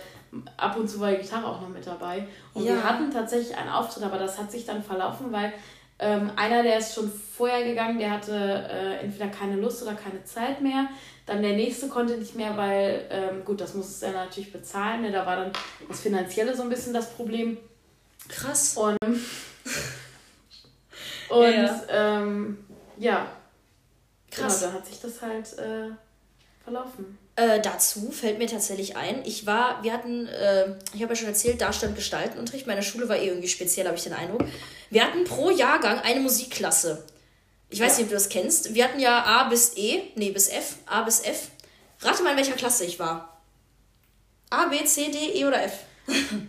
ab und zu war die Gitarre auch noch mit dabei. Und ja. wir hatten tatsächlich einen Auftritt, aber das hat sich dann verlaufen, weil ähm, einer, der ist schon vorher gegangen, der hatte äh, entweder keine Lust oder keine Zeit mehr. Dann der nächste konnte nicht mehr, weil, ähm, gut, das musste er natürlich bezahlen. Ne? Da war dann das Finanzielle so ein bisschen das Problem. Krass. Und, und ja, ja. Ähm, ja. Krass. Genau, da hat sich das halt äh, verlaufen. Äh, dazu fällt mir tatsächlich ein, ich war, wir hatten, äh, ich habe ja schon erzählt, Darstellung Gestaltenunterricht. Meine Schule war eh irgendwie speziell, habe ich den Eindruck. Wir hatten pro Jahrgang eine Musikklasse. Ich weiß ja. nicht, ob du das kennst. Wir hatten ja A bis E, nee, bis F, A bis F. Rate mal, in welcher Klasse ich war. A, B, C, D, E oder F?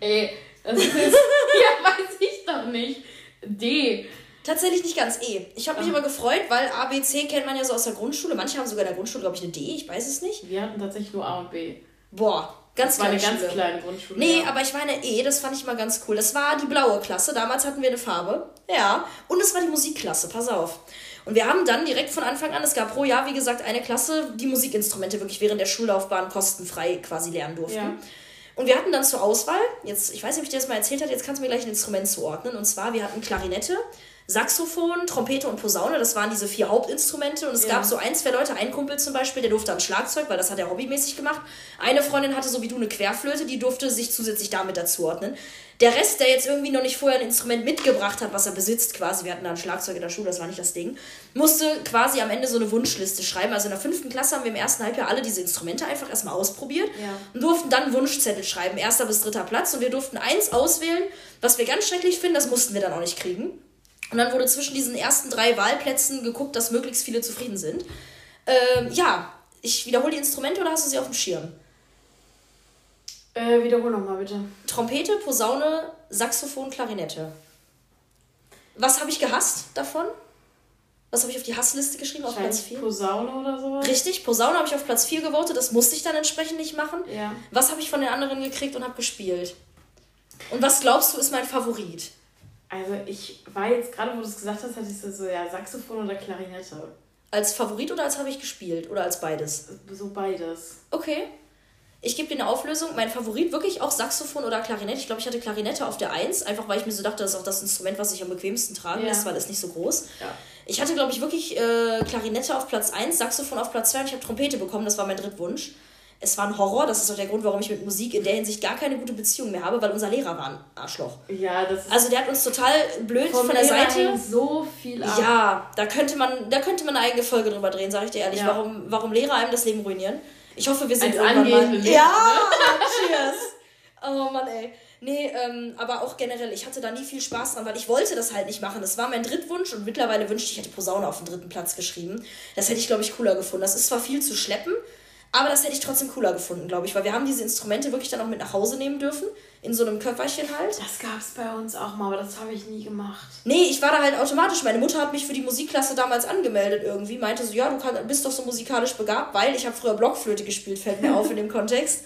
E. Das ist, ja, weiß ich doch nicht. D. Tatsächlich nicht ganz E. Ich habe mich aber gefreut, weil A, B, C kennt man ja so aus der Grundschule. Manche haben sogar in der Grundschule, glaube ich, eine D. Ich weiß es nicht. Wir hatten tatsächlich nur A und B. Boah, ganz Das war eine ganz kleine Grundschule. Nee, ja. aber ich war eine E. Das fand ich mal ganz cool. Das war die blaue Klasse. Damals hatten wir eine Farbe. Ja. Und es war die Musikklasse. Pass auf. Und wir haben dann direkt von Anfang an, es gab pro Jahr, wie gesagt, eine Klasse, die Musikinstrumente wirklich während der Schullaufbahn kostenfrei quasi lernen durften. Ja. Und wir hatten dann zur Auswahl, jetzt, ich weiß nicht, ob ich dir das mal erzählt habe, jetzt kannst du mir gleich ein Instrument zuordnen. Und zwar, wir hatten Klarinette, Saxophon, Trompete und Posaune, das waren diese vier Hauptinstrumente. Und es ja. gab so ein, zwei Leute, ein Kumpel zum Beispiel, der durfte dann Schlagzeug, weil das hat er hobbymäßig gemacht. Eine Freundin hatte so wie du eine Querflöte, die durfte sich zusätzlich damit dazuordnen. Der Rest, der jetzt irgendwie noch nicht vorher ein Instrument mitgebracht hat, was er besitzt, quasi, wir hatten da ein Schlagzeug in der Schule, das war nicht das Ding, musste quasi am Ende so eine Wunschliste schreiben. Also in der fünften Klasse haben wir im ersten Halbjahr alle diese Instrumente einfach erstmal ausprobiert ja. und durften dann Wunschzettel schreiben, erster bis dritter Platz. Und wir durften eins auswählen, was wir ganz schrecklich finden, das mussten wir dann auch nicht kriegen. Und dann wurde zwischen diesen ersten drei Wahlplätzen geguckt, dass möglichst viele zufrieden sind. Ähm, ja, ich wiederhole die Instrumente oder hast du sie auf dem Schirm? Äh, wiederhol nochmal bitte. Trompete, Posaune, Saxophon, Klarinette. Was habe ich gehasst davon? Was habe ich auf die Hassliste geschrieben? Auf Platz 4? Posaune oder sowas? Richtig, Posaune habe ich auf Platz 4 gewotet. Das musste ich dann entsprechend nicht machen. Ja. Was habe ich von den anderen gekriegt und habe gespielt? Und was glaubst du ist mein Favorit? Also ich war jetzt gerade, wo du es gesagt hast, hatte ich so, ja, Saxophon oder Klarinette. Als Favorit oder als habe ich gespielt? Oder als beides? So beides. Okay. Ich gebe dir eine Auflösung. Mein Favorit wirklich auch Saxophon oder Klarinette. Ich glaube, ich hatte Klarinette auf der 1, einfach weil ich mir so dachte, das ist auch das Instrument, was ich am bequemsten tragen ja. lässt, weil es nicht so groß. Ja. Ich hatte, glaube ich, wirklich äh, Klarinette auf Platz 1, Saxophon auf Platz 2 und ich habe Trompete bekommen. Das war mein Drittwunsch es war ein Horror. Das ist auch der Grund, warum ich mit Musik in der Hinsicht gar keine gute Beziehung mehr habe, weil unser Lehrer war ein Arschloch. Ja, das ist Also der hat uns total blöd von der Lehrer Seite. so viel ab. Ja, da könnte man, da könnte man eine eigene Folge drüber drehen, sage ich dir ehrlich. Ja. Warum, warum Lehrer einem das Leben ruinieren? Ich hoffe, wir sind Als irgendwann mal. Ja, ne? cheers. Oh Mann, ey. Nee, ähm, aber auch generell, ich hatte da nie viel Spaß dran, weil ich wollte das halt nicht machen. Das war mein Drittwunsch und mittlerweile wünschte ich, ich hätte Posaune auf den dritten Platz geschrieben. Das hätte ich, glaube ich, cooler gefunden. Das ist zwar viel zu schleppen, aber das hätte ich trotzdem cooler gefunden, glaube ich, weil wir haben diese Instrumente wirklich dann auch mit nach Hause nehmen dürfen. In so einem Köfferchen halt. Das gab es bei uns auch mal, aber das habe ich nie gemacht. Nee, ich war da halt automatisch. Meine Mutter hat mich für die Musikklasse damals angemeldet irgendwie. Meinte so, ja, du kann, bist doch so musikalisch begabt, weil ich habe früher Blockflöte gespielt, fällt mir auf in dem Kontext.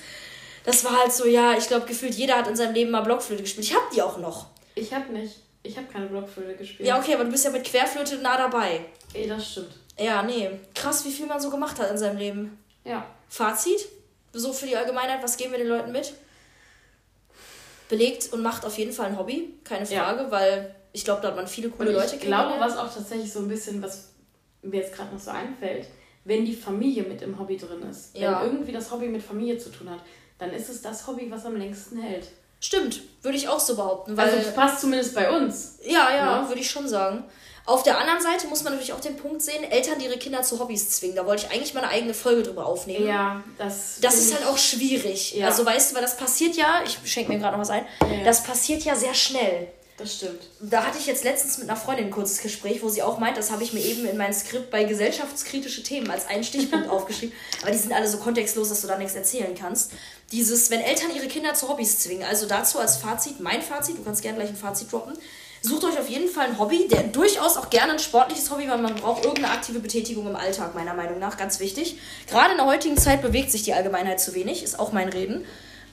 Das war halt so, ja, ich glaube, gefühlt jeder hat in seinem Leben mal Blockflöte gespielt. Ich habe die auch noch. Ich habe nicht. Ich habe keine Blockflöte gespielt. Ja, okay, aber du bist ja mit Querflöte nah dabei. Ey, das stimmt. Ja, nee. Krass, wie viel man so gemacht hat in seinem Leben. Ja. Fazit? so für die Allgemeinheit, was geben wir den Leuten mit? Belegt und macht auf jeden Fall ein Hobby, keine Frage, ja. weil ich glaube, da hat man viele coole und Leute Ich glaube, was auch tatsächlich so ein bisschen, was mir jetzt gerade noch so einfällt, wenn die Familie mit im Hobby drin ist, ja. wenn irgendwie das Hobby mit Familie zu tun hat, dann ist es das Hobby, was am längsten hält. Stimmt, würde ich auch so behaupten. Weil, also passt zumindest bei uns. Ja, ja, ja. würde ich schon sagen. Auf der anderen Seite muss man natürlich auch den Punkt sehen, Eltern, die ihre Kinder zu Hobbys zwingen. Da wollte ich eigentlich mal eine eigene Folge drüber aufnehmen. Ja, das. Das ist halt auch schwierig. Ja. Also weißt du, weil das passiert ja, ich schenke mir gerade noch was ein, ja. das passiert ja sehr schnell. Das stimmt. Da hatte ich jetzt letztens mit einer Freundin ein kurzes Gespräch, wo sie auch meint, das habe ich mir eben in mein Skript bei gesellschaftskritische Themen als einen Stichpunkt aufgeschrieben. Aber die sind alle so kontextlos, dass du da nichts erzählen kannst. Dieses, wenn Eltern ihre Kinder zu Hobbys zwingen, also dazu als Fazit, mein Fazit, du kannst gerne gleich ein Fazit droppen. Sucht euch auf jeden Fall ein Hobby, der durchaus auch gerne ein sportliches Hobby, weil man braucht irgendeine aktive Betätigung im Alltag, meiner Meinung nach, ganz wichtig. Gerade in der heutigen Zeit bewegt sich die Allgemeinheit zu wenig, ist auch mein Reden.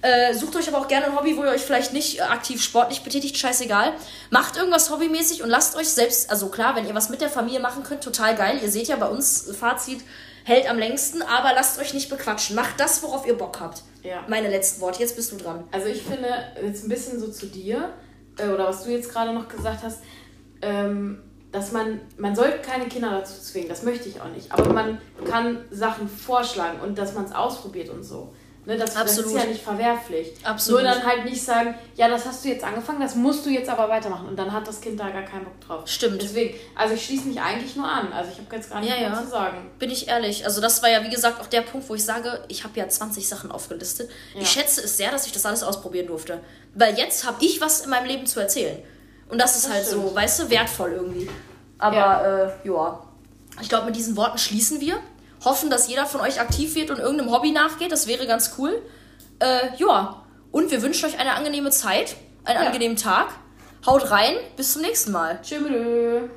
Äh, sucht euch aber auch gerne ein Hobby, wo ihr euch vielleicht nicht äh, aktiv sportlich betätigt, scheißegal. Macht irgendwas hobbymäßig und lasst euch selbst, also klar, wenn ihr was mit der Familie machen könnt, total geil. Ihr seht ja bei uns, Fazit, hält am längsten, aber lasst euch nicht bequatschen. Macht das, worauf ihr Bock habt. Ja. Meine letzten Worte, jetzt bist du dran. Also ich finde, jetzt ein bisschen so zu dir, äh, oder was du jetzt gerade noch gesagt hast, ähm, dass man, man soll keine Kinder dazu zwingen, das möchte ich auch nicht, aber man kann Sachen vorschlagen und dass man es ausprobiert und so. Ne, das, das, ist ja nicht verwerflich. Absolut. Nur dann halt nicht sagen, ja, das hast du jetzt angefangen, das musst du jetzt aber weitermachen. Und dann hat das Kind da gar keinen Bock drauf. Stimmt. Deswegen, also ich schließe mich eigentlich nur an. Also ich habe jetzt gar nichts ja, mehr zu sagen. Bin ich ehrlich. Also das war ja, wie gesagt, auch der Punkt, wo ich sage, ich habe ja 20 Sachen aufgelistet. Ja. Ich schätze es sehr, dass ich das alles ausprobieren durfte. Weil jetzt habe ich was in meinem Leben zu erzählen. Und das ist das halt stimmt. so, weißt du, wertvoll irgendwie. Aber, ja. Äh, ja. Ich glaube, mit diesen Worten schließen wir hoffen, dass jeder von euch aktiv wird und irgendeinem Hobby nachgeht. Das wäre ganz cool. Äh, ja, und wir wünschen euch eine angenehme Zeit, einen ja. angenehmen Tag. Haut rein, bis zum nächsten Mal. Tschüss.